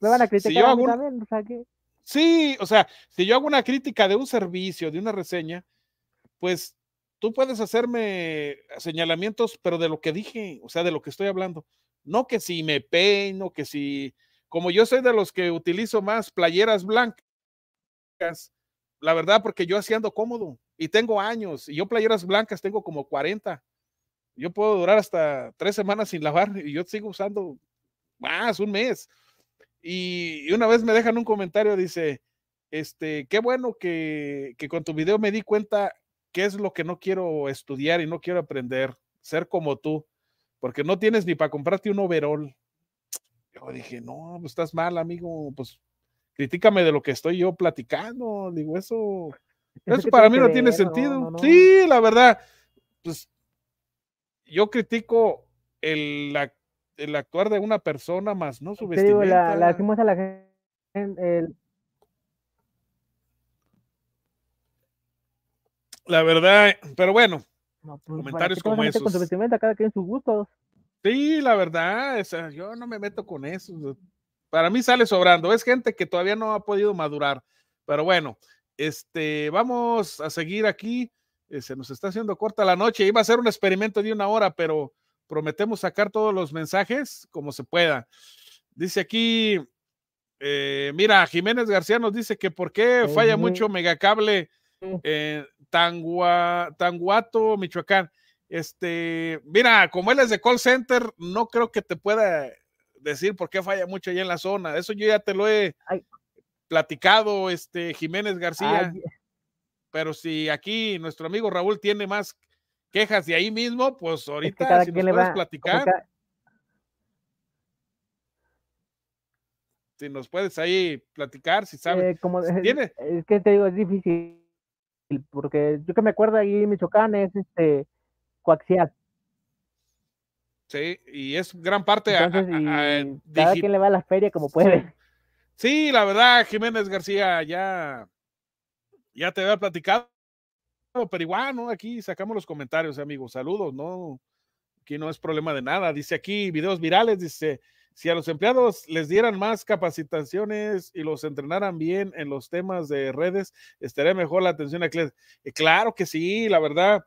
S2: Me van a criticar también, o sea, que...
S1: Sí, o sea, si yo hago una crítica de un servicio, de una reseña, pues tú puedes hacerme señalamientos, pero de lo que dije, o sea, de lo que estoy hablando. No que si me peino, que si, como yo soy de los que utilizo más playeras blancas, la verdad, porque yo así ando cómodo y tengo años, y yo playeras blancas tengo como 40. Yo puedo durar hasta tres semanas sin lavar y yo sigo usando más, un mes. Y, una vez me dejan un comentario, dice, este, qué bueno que, que con tu video me di cuenta qué es lo que no quiero estudiar y no quiero aprender, ser como tú, porque no tienes ni para comprarte un overall. Yo dije, no, pues estás mal, amigo, pues critícame de lo que estoy yo platicando. Digo, eso, eso para mí no tiene sentido. Sí, la verdad, pues yo critico el, la el actuar de una persona más, ¿no? Su vestimenta.
S2: la, la que muestra la gente, el...
S1: La verdad, pero bueno,
S2: pues, comentarios como esos. Con su vestimenta, cada quien sus gustos.
S1: Sí, la verdad, yo no me meto con eso. Para mí sale sobrando. Es gente que todavía no ha podido madurar. Pero bueno, Este, vamos a seguir aquí. Eh, se nos está haciendo corta la noche. Iba a ser un experimento de una hora, pero prometemos sacar todos los mensajes como se pueda. Dice aquí, eh, mira, Jiménez García nos dice que por qué falla mucho Megacable en Tanguato, Michoacán. Este, mira, como él es de call center, no creo que te pueda decir por qué falla mucho allá en la zona. Eso yo ya te lo he platicado, este Jiménez García. Pero si aquí nuestro amigo Raúl tiene más quejas de ahí mismo, pues ahorita si nos puedes platicar. Si nos puedes ahí platicar, si sabes.
S2: Eh, como, ¿Tiene? Es que te digo, es difícil, porque yo que me acuerdo ahí Michoacán es este coaxial.
S1: Sí, y es gran parte
S2: a, cada quien le va a la feria como puede.
S1: Sí, la verdad, Jiménez García, ya, ya te había platicado, pero igual, ¿no? Aquí sacamos los comentarios, amigos. Saludos, ¿no? Aquí no es problema de nada. Dice aquí, videos virales, dice, si a los empleados les dieran más capacitaciones y los entrenaran bien en los temas de redes, estaría mejor la atención a clientes. Eh, claro que sí, la verdad.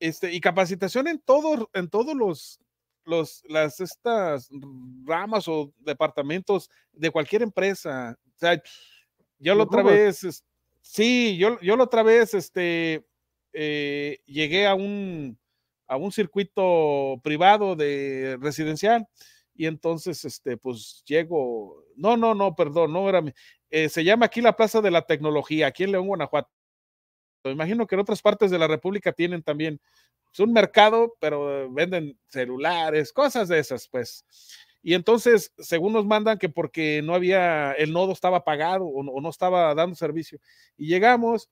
S1: Este, y capacitación en todos, en todos los, los, las, estas ramas o departamentos de cualquier empresa. O sea, yo la otra vez, sí, yo, yo la otra vez, este, eh, llegué a un, a un circuito privado de residencial y entonces, este, pues llego, no, no, no, perdón, no era, eh, se llama aquí la Plaza de la Tecnología, aquí en León, Guanajuato. Me imagino que en otras partes de la República tienen también, es un mercado, pero venden celulares, cosas de esas, pues. Y entonces, según nos mandan que porque no había, el nodo estaba apagado o no, estaba dando servicio. Y llegamos,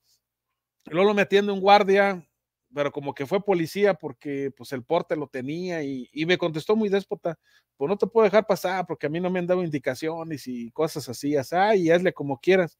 S1: luego me atiende un guardia, pero como que fue policía porque pues el porte lo tenía y, me contestó muy déspota, pues no te puedo dejar pasar porque a mí no me han dado indicaciones y cosas así, así, y hazle como quieras.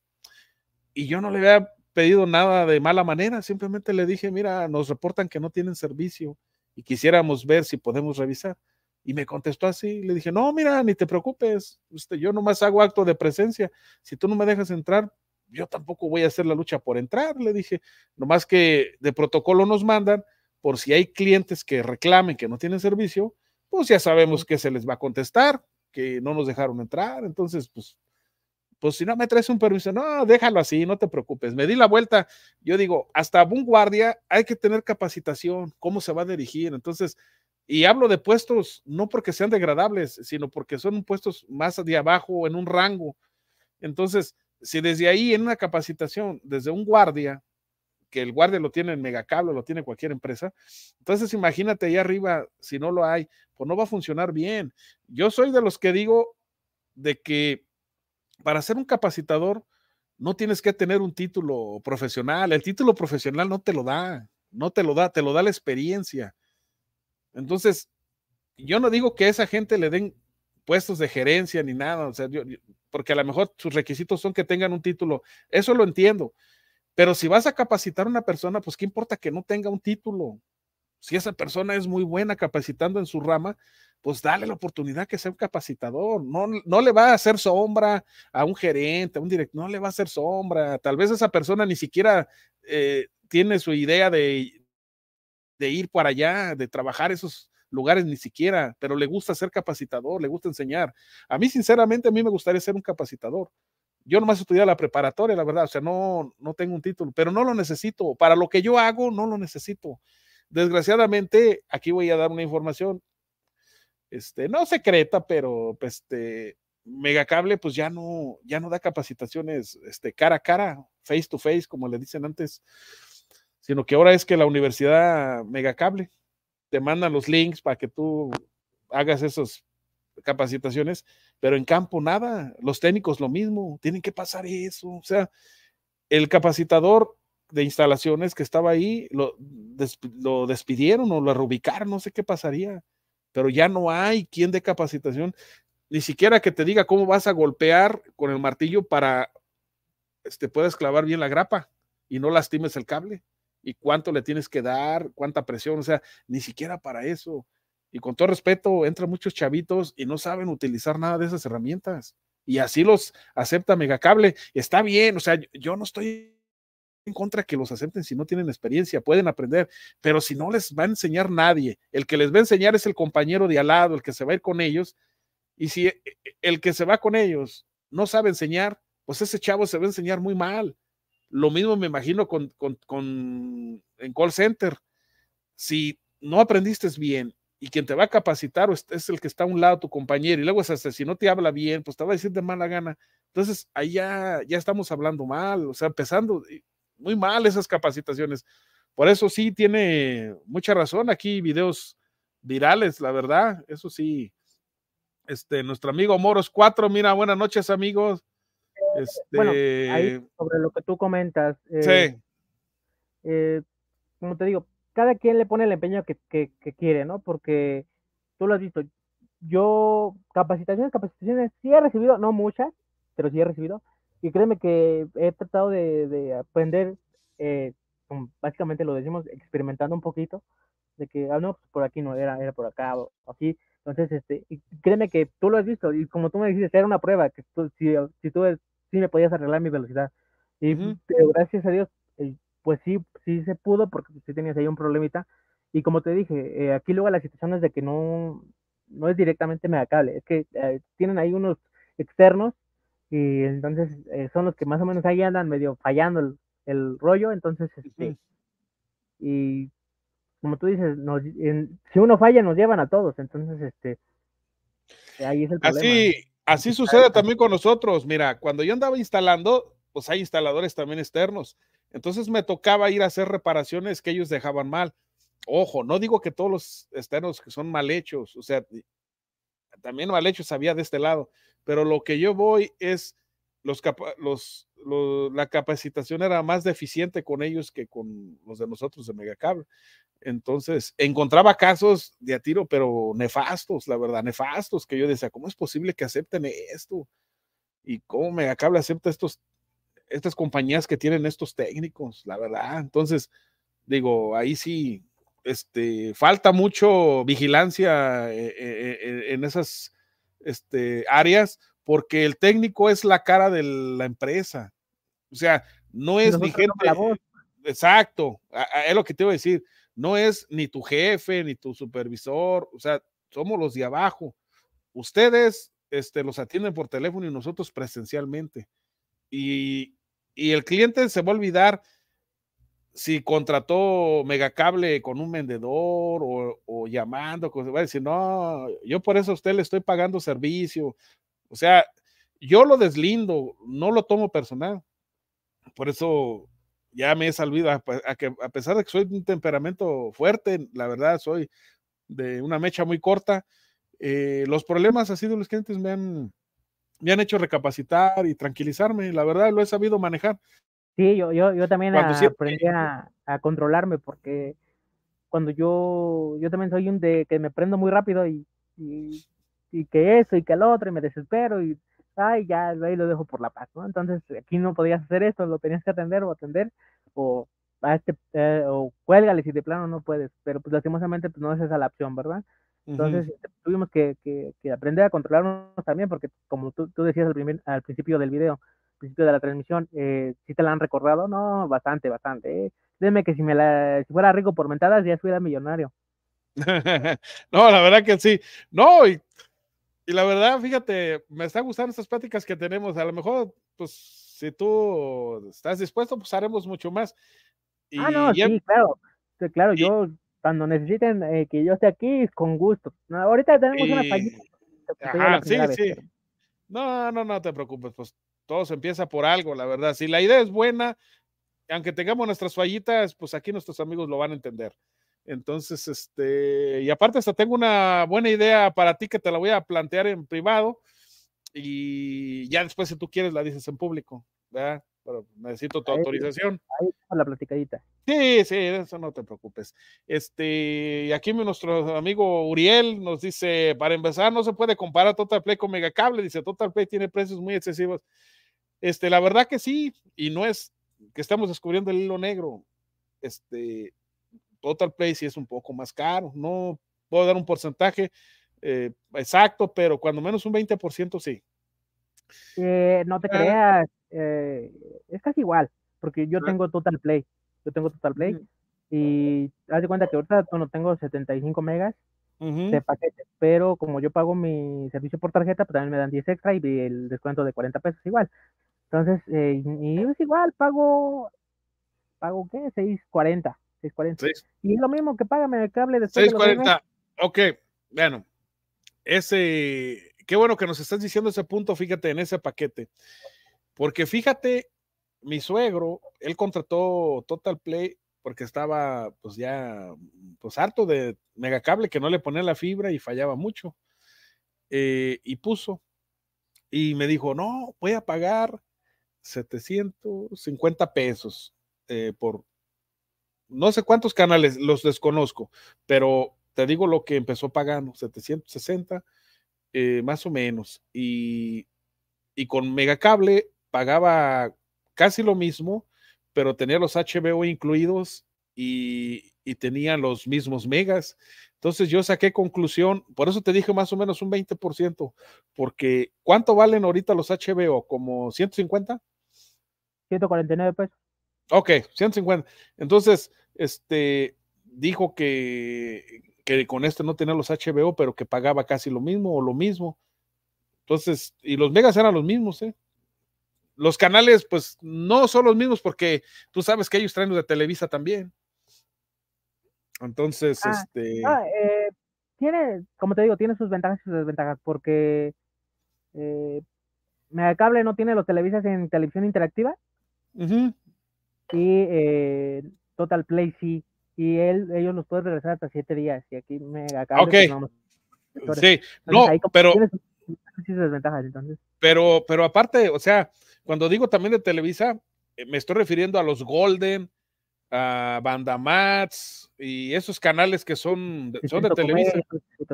S1: Y yo no le había pedido nada de mala manera, simplemente le dije, mira, nos reportan que no tienen servicio y quisiéramos ver si podemos revisar. Y me contestó así, le dije, no, mira, ni te preocupes, este, yo nomás hago acto de presencia, si tú no me dejas entrar, yo tampoco voy a hacer la lucha por entrar, le dije, nomás que de protocolo nos mandan, por si hay clientes que reclamen que no tienen servicio, pues ya sabemos que se les va a contestar, que no nos dejaron entrar, entonces, pues, pues si no me traes un permiso, no, déjalo así, no te preocupes. Me di la vuelta, yo digo, hasta un guardia hay que tener capacitación, cómo se va a dirigir, entonces, y hablo de puestos no porque sean degradables, sino porque son puestos más de abajo, en un rango. Entonces, si desde ahí en una capacitación, desde un guardia, que el guardia lo tiene en Megacable, lo tiene cualquier empresa, entonces imagínate ahí arriba, si no lo hay, pues no va a funcionar bien. Yo soy de los que digo de que para ser un capacitador no tienes que tener un título profesional, el título profesional no te lo da, no te lo da, te lo da la experiencia. Entonces, yo no digo que a esa gente le den puestos de gerencia ni nada, o sea, porque a lo mejor sus requisitos son que tengan un título, eso lo entiendo, pero si vas a capacitar a una persona, pues qué importa que no tenga un título. Si esa persona es muy buena capacitando en su rama, pues dale la oportunidad que sea un capacitador. No, no le va a hacer sombra a un gerente, a un director, no le va a hacer sombra. Tal vez esa persona ni siquiera eh, tiene su idea de, ir para allá, de trabajar esos lugares ni siquiera, pero le gusta ser capacitador, le gusta enseñar. A mí, sinceramente, a mí me gustaría ser un capacitador. Yo nomás estudié la preparatoria, la verdad, o sea, no, no tengo un título, pero no lo necesito. Para lo que yo hago, no lo necesito. Desgraciadamente, aquí voy a dar una información, este, no secreta, pero este, Megacable, pues ya no, ya no da capacitaciones este, cara a cara, face to face, como le dicen antes, sino que ahora es que la universidad Megacable te mandan los links para que tú hagas esas capacitaciones, pero en campo nada, los técnicos lo mismo, tienen que pasar eso, o sea, el capacitador de instalaciones que estaba ahí, lo, lo despidieron o lo reubicaron, no sé qué pasaría, pero ya no hay quien de capacitación, ni siquiera que te diga cómo vas a golpear con el martillo para este, puedas clavar bien la grapa y no lastimes el cable y cuánto le tienes que dar, cuánta presión, o sea, ni siquiera para eso. Y con todo respeto, entran muchos chavitos y no saben utilizar nada de esas herramientas. Y así los acepta Megacable. Está bien, o sea, yo no estoy en contra que los acepten si no tienen experiencia, pueden aprender, pero si no les va a enseñar nadie, el que les va a enseñar es el compañero de al lado, el que se va a ir con ellos, y si e, e, el que se va con ellos no sabe enseñar, pues ese chavo se va a enseñar muy mal. Lo mismo me imagino con, con, con en call center. Si no aprendiste bien y quien te va a capacitar es el que está a un lado, tu compañero, y luego es hasta si no te habla bien, pues te va a decir de mala gana. Entonces, ahí ya, ya estamos hablando mal, o sea, empezando muy mal esas capacitaciones. Por eso sí tiene mucha razón aquí, videos virales, la verdad, eso sí. Este, nuestro amigo Moros 4, mira, buenas noches, amigos.
S2: Este... Bueno, ahí sobre lo que tú comentas.
S1: Eh, sí.
S2: Eh, como te digo, cada quien le pone el empeño que, quiere, ¿no? Porque tú lo has visto. Yo, capacitaciones, capacitaciones, sí he recibido, no muchas, pero sí he recibido. Y créeme que he tratado de, aprender, eh, básicamente lo decimos, experimentando un poquito, de que, ah, no, pues por aquí no era, era por acá, o así. Entonces, este, y créeme que tú lo has visto, y como tú me dijiste, era una prueba, que tú, si, si tú sí me podías arreglar mi velocidad. Y gracias a Dios, pues sí, sí se pudo porque sí tenías ahí un problemita. Y como te dije, eh, aquí luego la situación es de que no, no es directamente megacable, es que eh, tienen ahí unos externos y entonces eh, son los que más o menos ahí andan medio fallando el, rollo, entonces, este, y como tú dices, si uno falla nos llevan a todos, entonces, este, ahí es el problema.
S1: Así, así sucede también con nosotros, mira, cuando yo andaba instalando, pues hay instaladores también externos, entonces me tocaba ir a hacer reparaciones que ellos dejaban mal. Ojo, no digo que todos los externos que son mal hechos, o sea, también mal hechos había de este lado, pero lo que yo voy es los, la capacitación era más deficiente con ellos que con los de nosotros de Megacable. Entonces, encontraba casos de a tiro, pero nefastos, la verdad, nefastos, que yo decía, ¿cómo es posible que acepten esto? ¿Y cómo Megacable acepta estos estas compañías que tienen estos técnicos, la verdad. Entonces, digo, ahí sí, este, falta mucho vigilancia eh, eh, eh, en esas este, áreas, porque el técnico es la cara de la empresa. O sea, no es mi gente. Exacto, es lo que te iba a decir. No es ni tu jefe, ni tu supervisor, o sea, somos los de abajo. Ustedes este, los atienden por teléfono y nosotros presencialmente. Y, y el cliente se va a olvidar si contrató megacable con un vendedor o, llamando, va a decir, no, yo por eso a usted le estoy pagando servicio. O sea, yo lo deslindo, no lo tomo personal. Por eso ya me he salvido, a, que, a pesar de que soy de un temperamento fuerte, la verdad soy de una mecha muy corta, eh, los problemas así de los clientes me han, me han hecho recapacitar y tranquilizarme. La verdad, lo he sabido manejar.
S2: Sí, yo, yo, yo también aprendí a, controlarme porque cuando yo, yo también soy un de que me prendo muy rápido y, y, que eso y que el otro y me desespero y ay, ya ahí lo dejo por la paz, ¿no? Entonces aquí no podías hacer esto, lo tenías que atender o atender o a este, eh, o cuélgale si de plano no puedes, pero pues lastimosamente pues no es esa la opción, ¿verdad? Entonces este, tuvimos que, aprender a controlarnos también, porque como tú, decías al, al principio del video, principio de la transmisión, eh, si te la han recordado, no, bastante, bastante. ¿eh? Dime que si me la, si fuera rico por mentadas, ya fuera millonario.
S1: no, la verdad que sí. No, y, la verdad, fíjate, me está gustando estas pláticas que tenemos. A lo mejor, pues, si tú estás dispuesto, pues haremos mucho más.
S2: ah, no, sí, claro. claro, yo cuando necesiten eh, que yo esté aquí, con gusto. ahorita tenemos una fallita.
S1: sí, sí. No, no, no te preocupes, pues todo se empieza por algo, la verdad. Si la idea es buena, aunque tengamos nuestras fallitas, pues aquí nuestros amigos lo van a entender. Entonces, este, y aparte hasta tengo una buena idea para ti que te la voy a plantear en privado y ya después si tú quieres la dices en público, ¿verdad? pero necesito tu autorización.
S2: Ahí la platicadita.
S1: Sí, sí, eso no te preocupes. Este, y aquí nuestro amigo Uriel nos dice, para empezar, no se puede comparar Total Play con Megacable, dice, Total Play tiene precios muy excesivos. Este, la verdad que sí, y no es que estamos descubriendo el hilo negro. Este, Total Play sí es un poco más caro, no puedo dar un porcentaje eh, exacto, pero cuando menos un 20% sí.
S2: Eh, no te ah. creas, eh, es casi igual. porque yo tengo Total Play, yo tengo Total Play, y haz de cuenta que ahorita no tengo 75 megas de paquete, pero como yo pago mi servicio por tarjeta, pues también me dan 10 extra y el descuento de 40 pesos igual. Entonces, eh, y es igual, pago, pago qué, 6.40, 6.40. Y es lo mismo que págame el cable de
S1: 6.40, ok, bueno, ese, qué bueno que nos estás diciendo ese punto, fíjate, en ese paquete, porque fíjate, mi suegro, él contrató Total Play porque estaba pues ya pues harto de megacable que no le ponía la fibra y fallaba mucho. Eh, y puso y me dijo, no, voy a pagar 750 pesos eh, por no sé cuántos canales, los desconozco, pero te digo lo que empezó pagando, 760 eh, más o menos. Y, y con megacable pagaba casi lo mismo pero tenía los HBO incluidos y, y tenían los mismos megas. Entonces yo saqué conclusión, por eso te dije más o menos un 20%, porque ¿cuánto valen ahorita los HBO? ¿Como 150?
S2: 149 pesos.
S1: Ok, 150. Entonces, este dijo que, que con este no tenía los HBO, pero que pagaba casi lo mismo o lo mismo. Entonces, y los megas eran los mismos, ¿eh? los canales, pues no son los mismos porque tú sabes que ellos traen de Televisa también. Entonces, ah, este.
S2: Eh, tiene, como te digo, tiene sus ventajas y sus desventajas porque eh, Megacable no tiene los televisas en televisión interactiva. Y eh, Total Play sí. Y él, ellos los pueden regresar hasta siete días. Y aquí Megacable.
S1: Ok. sí, no, pero. desventajas, entonces. Pero, pero aparte, o sea, cuando digo también de Televisa, eh, me estoy refiriendo a los Golden, a Bandamats y esos canales que son, son de Televisa.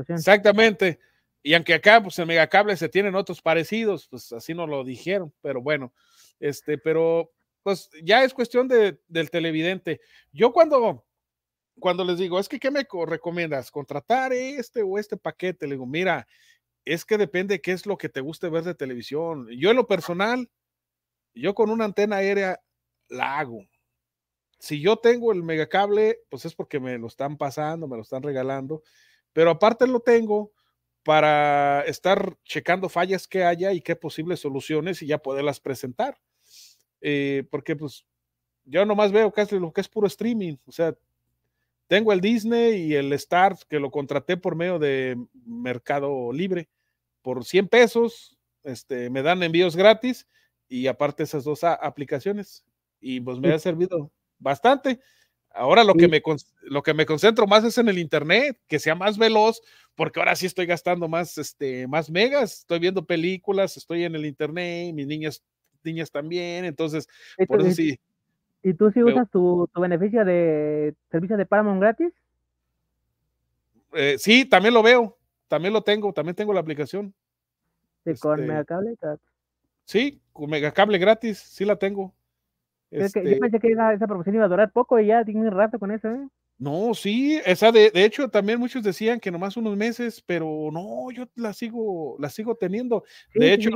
S1: Exactamente. Y aunque acá, pues en Megacable se tienen otros parecidos, pues así nos lo dijeron, pero bueno, este, pero pues ya es cuestión de, del televidente. Yo cuando, cuando les digo, es que, ¿qué me recomiendas? ¿Contratar este o este paquete? Le digo, mira, es que depende qué es lo que te guste ver de televisión. Yo en lo personal, yo con una antena aérea la hago. Si yo tengo el megacable, pues es porque me lo están pasando, me lo están regalando, pero aparte lo tengo para estar checando fallas que haya y qué posibles soluciones y ya poderlas presentar. Eh, porque pues yo nomás veo casi lo que es puro streaming, o sea, tengo el Disney y el Star que lo contraté por medio de Mercado Libre por 100 pesos, este, me dan envíos gratis y aparte esas dos aplicaciones y pues me ha servido bastante. Ahora lo que, me, lo que me concentro más es en el internet, que sea más veloz, porque ahora sí estoy gastando más, este, más megas, estoy viendo películas, estoy en el internet, mis niñas, niñas también, entonces, por eso sí.
S2: ¿Y tú sí usas tu, beneficio de servicio de Paramount gratis?
S1: Eh, sí, también lo veo, también lo tengo, también tengo la aplicación.
S2: ¿De con este Megacable?
S1: Sí, con megacable gratis, sí la tengo.
S2: yo este pensé que esa, promoción iba a durar poco y ya tiene rato con eso, ¿eh?
S1: No, sí, esa de, de, hecho también muchos decían que nomás unos meses, pero no, yo la sigo, la sigo teniendo. de hecho,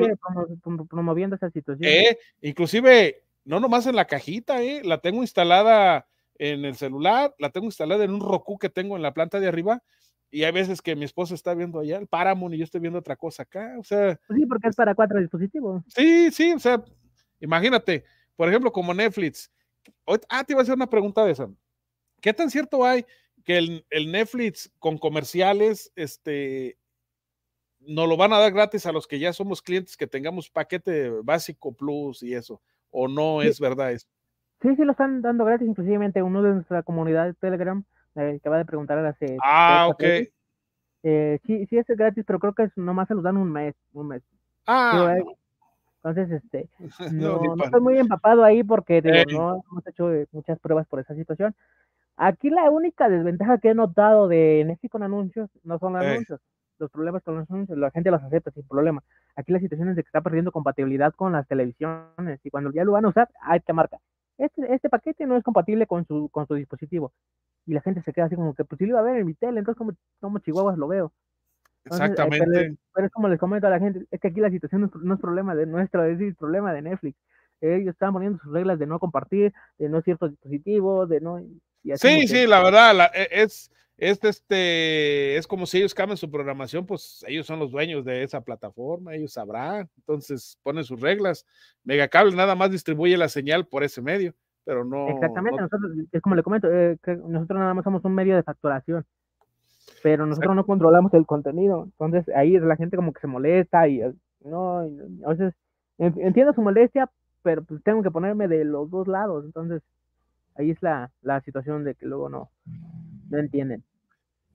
S2: promoviendo esa situación.
S1: Eh, inclusive, no nomás en la cajita, eh, la tengo instalada en el celular, la tengo instalada en un Roku que tengo en la planta de arriba y hay veces que mi esposa está viendo allá el Paramount y yo estoy viendo otra cosa acá, o sea.
S2: Pues sí, porque es para cuatro dispositivos.
S1: Sí, sí, o sea, imagínate, por ejemplo, como Netflix. Ah, te iba a hacer una pregunta de esa. ¿Qué tan cierto hay que el, Netflix con comerciales, este, nos lo van a dar gratis a los que ya somos clientes que tengamos paquete básico plus y eso? ¿O no es verdad eso?
S2: Sí, sí, lo están dando gratis, inclusive uno de nuestra comunidad de Telegram eh, te va a preguntar hace.
S1: Ah, ok.
S2: Eh, sí, sí es gratis, pero creo que es, nomás se los dan un mes, un mes.
S1: Ah.
S2: Eh, entonces, este, no, no, estoy muy empapado ahí porque no hemos hecho muchas pruebas por esa situación. Aquí la única desventaja que he notado de Netflix con anuncios no son los anuncios. Los problemas con los anuncios, la gente los acepta sin problema. Aquí la situación es de que está perdiendo compatibilidad con las televisiones y cuando ya lo van a usar, hay que marcar. Este, este paquete no es compatible con su, con su dispositivo y la gente se queda así como que, pues si lo iba a ver en mi tele, entonces como, como chihuahuas lo veo.
S1: Eh, Exactamente.
S2: pero, es como les comento a la gente, es que aquí la situación no es, problema de nuestro, es el problema de Netflix. ellos estaban poniendo sus reglas de no compartir, de no ciertos dispositivos, de no...
S1: sí, sí, la verdad, e, es, es, este, es como si ellos cambian su programación, pues ellos son los dueños de esa plataforma, ellos sabrán, entonces ponen sus reglas. Megacable nada más distribuye la señal por ese medio, pero no...
S2: Exactamente, nosotros, es como le comento, eh, nosotros nada más somos un medio de facturación pero nosotros no controlamos el contenido. Entonces ahí la gente como que se molesta y no, a veces entiendo su molestia, pero pues tengo que ponerme de los dos lados. Entonces ahí es la, la situación de que luego no, no entienden.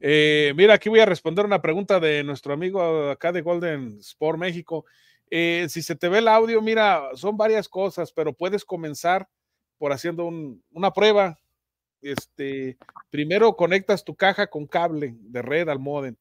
S1: Eh, mira, aquí voy a responder una pregunta de nuestro amigo acá de Golden Sport México. Eh, si se te ve el audio, mira, son varias cosas, pero puedes comenzar por haciendo una prueba este, primero conectas tu caja con cable de red al modem.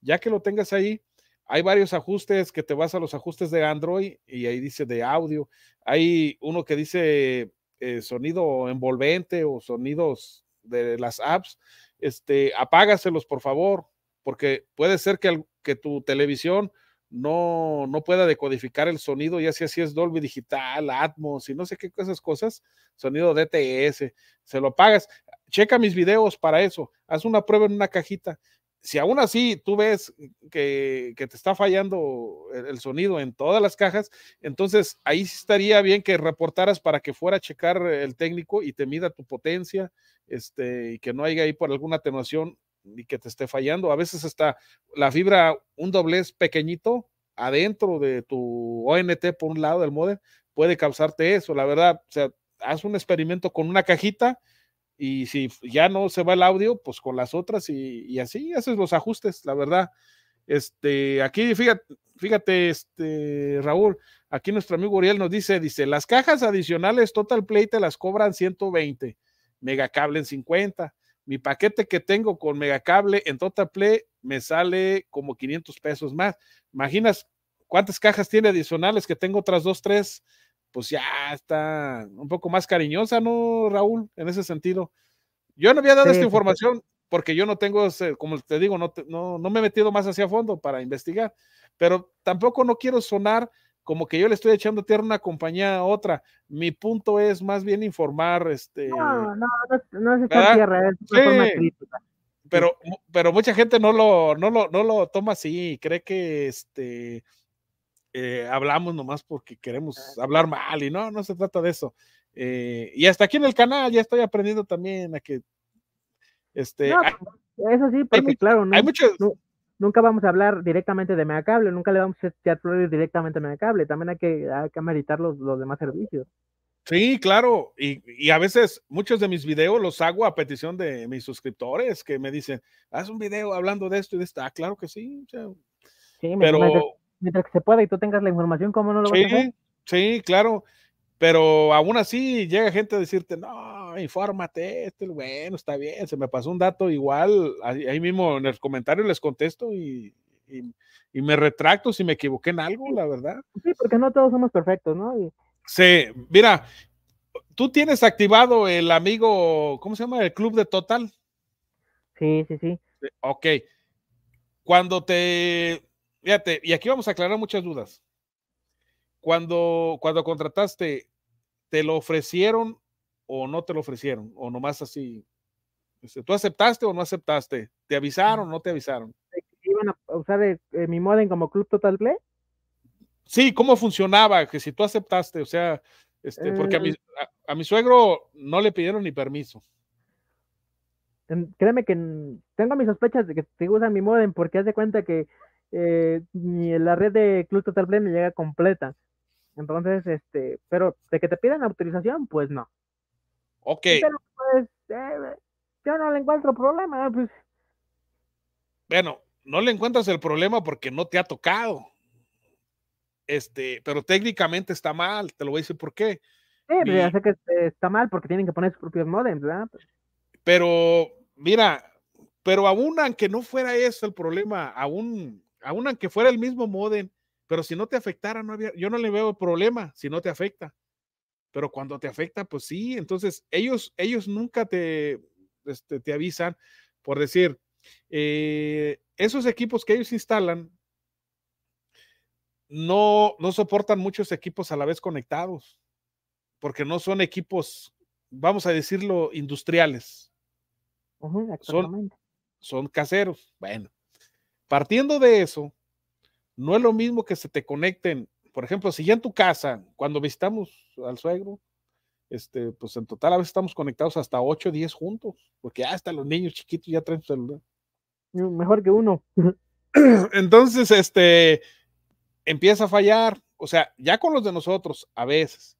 S1: Ya que lo tengas ahí, hay varios ajustes que te vas a los ajustes de Android y ahí dice de audio. Hay uno que dice eh, sonido envolvente o sonidos de las apps. Este, apágaselos, por favor, porque puede ser que, tu televisión no, no pueda decodificar el sonido, ya si es Dolby Digital, Atmos y no sé qué esas cosas, sonido DTS, se lo pagas. Checa mis videos para eso, haz una prueba en una cajita. Si aún así tú ves que, te está fallando el, sonido en todas las cajas, entonces ahí estaría bien que reportaras para que fuera a checar el técnico y te mida tu potencia, este, y que no haya ahí por alguna atenuación y que te esté fallando. A veces está la fibra, un doblez pequeñito adentro de tu ONT por un lado del modem, puede causarte eso. La verdad, o sea, haz un experimento con una cajita y si ya no se va el audio, pues con las otras y, así haces los ajustes, la verdad. Este, aquí fíjate, fíjate, este, Raúl, aquí nuestro amigo Uriel nos dice, dice, las cajas adicionales Total Play te las cobran 120, Megacable en 50, mi paquete que tengo con Megacable en Total Play me sale como 500 pesos más. ¿Imaginas cuántas cajas tiene adicionales que tengo otras dos, tres? Pues ya está un poco más cariñosa, ¿no, Raúl? En ese sentido. Yo no había dado esta información porque yo no tengo, como te digo, no, no, no me he metido más hacia fondo para investigar, pero tampoco no quiero sonar como que yo le estoy echando tierra a una compañía a otra. Mi punto es más bien informar, este.
S2: No, no, no, es echar tierra, es una forma crítica.
S1: Pero, pero mucha gente no lo, no lo, no lo toma así, cree que este eh, hablamos nomás porque queremos hablar mal y no, no se trata de eso. Eh, y hasta aquí en el canal ya estoy aprendiendo también a que este.
S2: eso sí, porque claro, no, hay muchos, nunca vamos a hablar directamente de Megacable, nunca le vamos a echar directamente a Megacable, también hay que, hay que meditar los, los demás servicios.
S1: Sí, claro, y, y, a veces muchos de mis videos los hago a petición de mis suscriptores que me dicen, haz un video hablando de esto y de esto. Ah, claro que sí,
S2: sí, pero mientras, que se pueda y tú tengas la información, ¿cómo no lo vas a hacer?
S1: Sí, claro, pero aún así llega gente a decirte, no, infórmate, este, bueno, está bien, se me pasó un dato igual, ahí, mismo en el comentario les contesto y, me retracto si me equivoqué en algo, la verdad.
S2: Sí, porque no todos somos perfectos, ¿no?
S1: Sí, mira, tú tienes activado el amigo, ¿cómo se llama? El club de Total.
S2: Sí, sí, sí.
S1: Ok. Cuando te, fíjate, y aquí vamos a aclarar muchas dudas cuando, cuando contrataste, ¿te lo ofrecieron o no te lo ofrecieron? O nomás así. Este, ¿Tú aceptaste o no aceptaste? ¿Te avisaron o no te avisaron?
S2: ¿Iban a usar eh, eh, mi modem como Club Total Play?
S1: Sí, ¿cómo funcionaba? Que si tú aceptaste, o sea, este, porque a mi, eh, a, mi suegro no le pidieron ni permiso.
S2: Créeme que tengo mis sospechas de que te usan mi modem porque haz de cuenta que ni la red de Club Total Play me llega completa. Entonces, este, pero de que te pidan autorización, pues no.
S1: Ok.
S2: Pero pues, eh, yo no le encuentro problema, pues.
S1: Bueno, no le encuentras el problema porque no te ha tocado. Este, pero técnicamente está mal, te lo voy a decir por qué.
S2: Sí, pero ya sé que está mal porque tienen que poner sus propios modems, ¿verdad?
S1: Pero, mira, pero aún aunque no fuera eso el problema, aún, aún aunque fuera el mismo modem, pero si no te afectara, no había, yo no le veo problema si no te afecta. Pero cuando te afecta, pues sí. Entonces, ellos, ellos nunca te, este, te avisan por decir, eh, esos equipos que ellos instalan no, no soportan muchos equipos a la vez conectados. porque no son equipos, vamos a decirlo, industriales. son, son caseros. Bueno, partiendo de eso, no es lo mismo que se te conecten, por ejemplo, si ya en tu casa, cuando visitamos al suegro, este, pues en total a veces estamos conectados hasta 8 o 10 juntos, porque hasta los niños chiquitos ya traen celular.
S2: Mejor que uno.
S1: Entonces, este, empieza a fallar, o sea, ya con los de nosotros, a veces.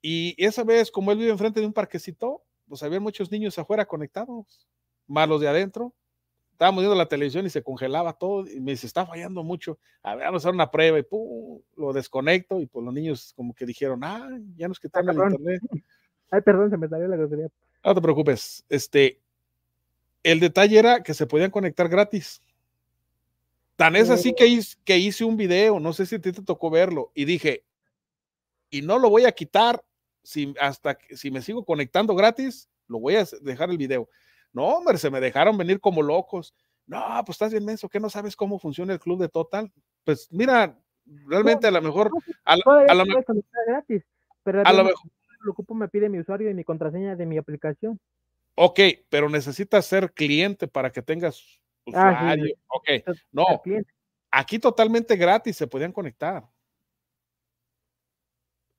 S1: Y esa vez, como él vive enfrente de un parquecito, pues había muchos niños afuera conectados, malos de adentro. Estábamos viendo la televisión y se congelaba todo y me dice, está fallando mucho. A ver, vamos a hacer una prueba y pum, lo desconecto y pues los niños como que dijeron, ah, ya nos quitaron el internet.
S2: Ay, perdón, se me salió la grosería.
S1: No te preocupes. Este, el detalle era que se podían conectar gratis. Tan es así que hice, que hice un video, no sé si a ti te tocó verlo, y dije, y no lo voy a quitar si, hasta si me sigo conectando gratis, lo voy a dejar el video. No, hombre, se me dejaron venir como locos. No, pues estás bien menso, que no sabes cómo funciona el club de Total. Pues mira, realmente a lo mejor, a, lo mejor,
S2: gratis, pero a lo mejor lo ocupo me pide mi usuario y mi contraseña de mi aplicación.
S1: Ok, pero necesitas ser cliente para que tengas Ah, usuario. Ok, no. Aquí totalmente gratis se podían conectar.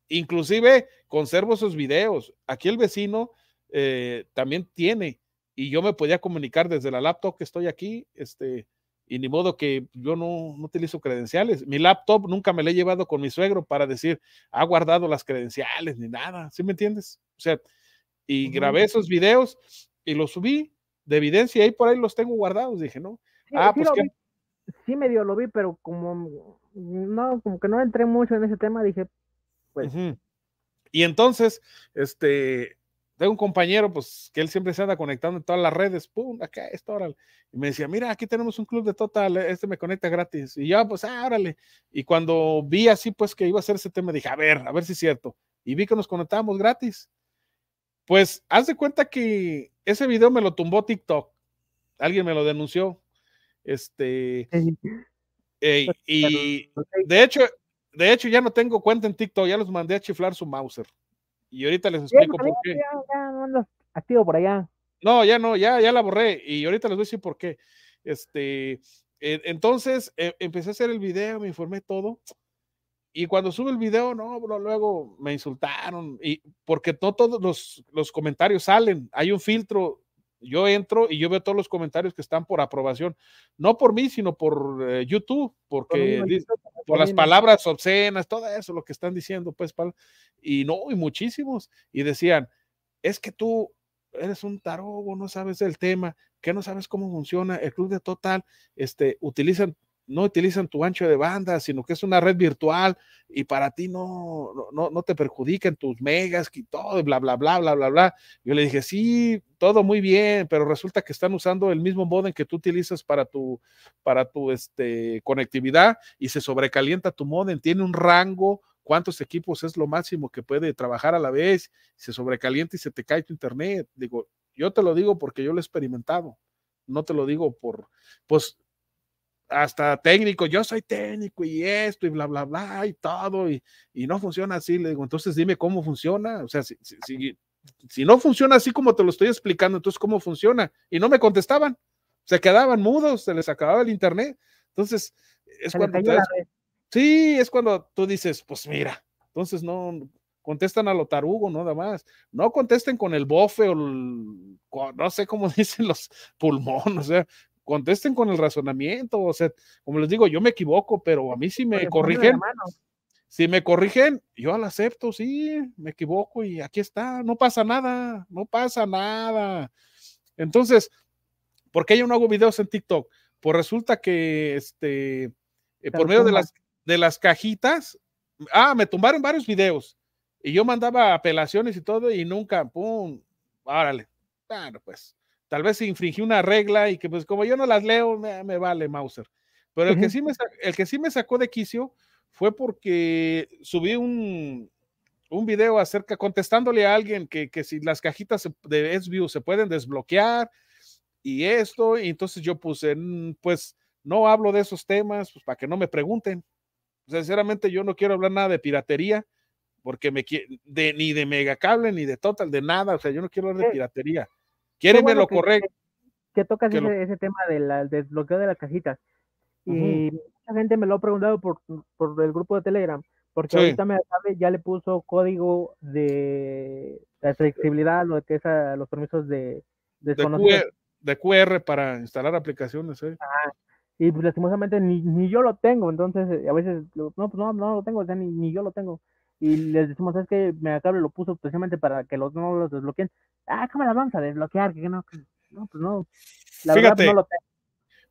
S1: Inclusive conservo esos videos. Aquí el vecino eh, también tiene y yo me podía comunicar desde la laptop que estoy aquí, este, y ni modo que yo no, no, utilizo credenciales. Mi laptop nunca me la he llevado con mi suegro para decir, ha guardado las credenciales ni nada, ¿sí me entiendes? O sea, y grabé esos videos y los subí de evidencia, y por ahí los tengo guardados, dije, ¿no?
S2: ah, pues que... Sí, medio lo vi, pero como no, como que no entré mucho en ese tema, dije, pues.
S1: Y entonces, este, tengo un compañero, pues, que él siempre se anda conectando en todas las redes, pum, acá, esto, órale. Y me decía, mira, aquí tenemos un club de Total, este me conecta gratis. Y yo, pues, ah, órale. Y cuando vi así, pues, que iba a ser ese tema, dije, a ver, a ver si es cierto. Y vi que nos conectábamos gratis. Pues haz de cuenta que ese video me lo tumbó TikTok. Alguien me lo denunció. Este. y de hecho, de hecho, ya no tengo cuenta en TikTok, ya los mandé a chiflar su Mauser. Y ahorita les explico por qué.
S2: Ya, activo por allá.
S1: No, ya no, ya, ya la borré. Y ahorita les voy a decir por qué. Este, entonces eh, empecé a hacer el video, me informé todo. Y cuando sube el video, no, bro, luego me insultaron. Y porque no todos los, los comentarios salen. Hay un filtro. Yo entro y yo veo todos los comentarios que están por aprobación. No por mí, sino por eh, YouTube. Porque por, las palabras obscenas, todo eso, lo que están diciendo, pues. Y no, y muchísimos. Y decían, es que tú eres un tarogo, no sabes el tema, que no sabes cómo funciona el club de Total, este, utilizan no utilizan tu ancho de banda, sino que es una red virtual y para ti no, no, no te perjudican tus megas y todo, bla, bla, bla, bla, bla, bla. Yo le dije, sí, todo muy bien, pero resulta que están usando el mismo modem que tú utilizas para tu, para tu este, conectividad y se sobrecalienta tu modem, tiene un rango, cuántos equipos es lo máximo que puede trabajar a la vez, se sobrecalienta y se te cae tu internet. Digo, yo te lo digo porque yo lo he experimentado, no te lo digo por, pues hasta técnico, yo soy técnico y esto y bla, bla, bla y todo, y, y no funciona así. Le digo, entonces dime cómo funciona. O sea, si, si, si, no funciona así como te lo estoy explicando, entonces cómo funciona. Y no me contestaban, se quedaban mudos, se les acababa el internet. Entonces, es cuando... sí, es cuando tú dices, pues mira, entonces no, contestan a lo tarugo, nada más. No contesten con el bofe o no sé cómo dicen los pulmones, o sea, contesten con el razonamiento, o sea, como les digo, yo me equivoco, pero a mí si me corrigen, si me corrigen, yo lo acepto, sí, me equivoco y aquí está, no pasa nada, no pasa nada. Entonces, ¿por qué yo no hago videos en TikTok? Pues resulta que, este, eh, por medio de las, de las cajitas, ah, me tumbaron varios videos y yo mandaba apelaciones y todo y nunca, pum, árale, claro, pues tal vez infringí una regla y que pues como yo no las leo, me, vale Mauser. Pero el, que sí me, el que sí me sacó de quicio fue porque subí un, un video acerca, contestándole a alguien que, que si las cajitas de SView se pueden desbloquear y esto, y entonces yo puse, mm, pues no hablo de esos temas, pues para que no me pregunten. Sinceramente yo no quiero hablar nada de piratería, porque me de, ni de megacable, ni de total, de nada, o sea, yo no quiero hablar de piratería. Quieren lo correcto.
S2: Que, tocas ese, tema del desbloqueo de las cajitas. Y mucha gente me lo ha preguntado por, por el grupo de Telegram, porque ahorita me sabe, ya le puso código de flexibilidad, lo que es a los permisos de,
S1: de, QR, de QR para instalar aplicaciones. ¿eh?
S2: y pues, lastimosamente ni, ni, yo lo tengo, entonces eh, a veces, no, pues no, no lo tengo, o sea, ni, ni yo lo tengo. Y les decimos, es que Megacable lo puso precisamente para que los no los desbloqueen. Ah, ¿cómo la vamos a desbloquear? Que no, no, pues no.
S1: La fíjate, verdad, no lo tengo.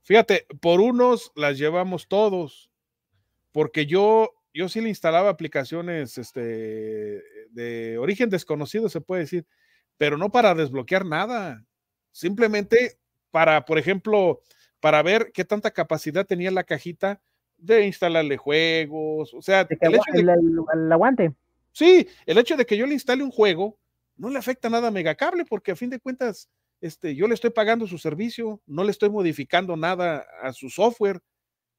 S1: Fíjate, por unos las llevamos todos, porque yo, yo sí le instalaba aplicaciones este, de origen desconocido, se puede decir, pero no para desbloquear nada, simplemente para, por ejemplo, para ver qué tanta capacidad tenía la cajita de instalarle juegos, o sea,
S2: el, hecho de, el, aguante.
S1: Sí, el hecho de que yo le instale un juego no le afecta nada a Megacable porque a fin de cuentas este, yo le estoy pagando su servicio, no le estoy modificando nada a su software,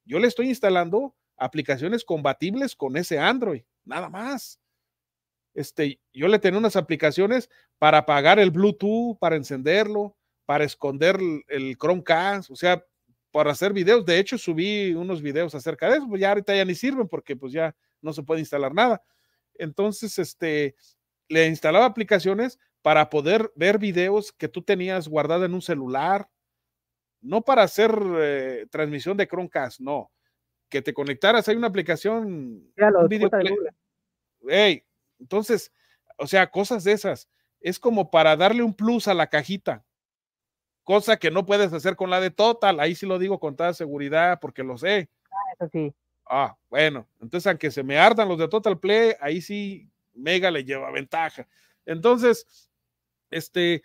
S1: yo le estoy instalando aplicaciones compatibles con ese Android, nada más. Este, yo le tengo unas aplicaciones para apagar el Bluetooth, para encenderlo, para esconder el Chromecast, o sea, para hacer videos. De hecho, subí unos videos acerca de eso, pues ya ahorita ya ni sirven porque pues ya no se puede instalar nada. Entonces, este, le instalaba aplicaciones para poder ver videos que tú tenías guardado en un celular, no para hacer eh, transmisión de Chromecast, no, que te conectaras, hay una aplicación,
S2: ya lo
S1: hey, entonces, o sea, cosas de esas, es como para darle un plus a la cajita, cosa que no puedes hacer con la de Total, ahí sí lo digo con toda seguridad porque lo sé.
S2: Ah, eso sí.
S1: Ah, bueno, entonces aunque se me ardan los de Total Play, ahí sí Mega le lleva ventaja. Entonces, este...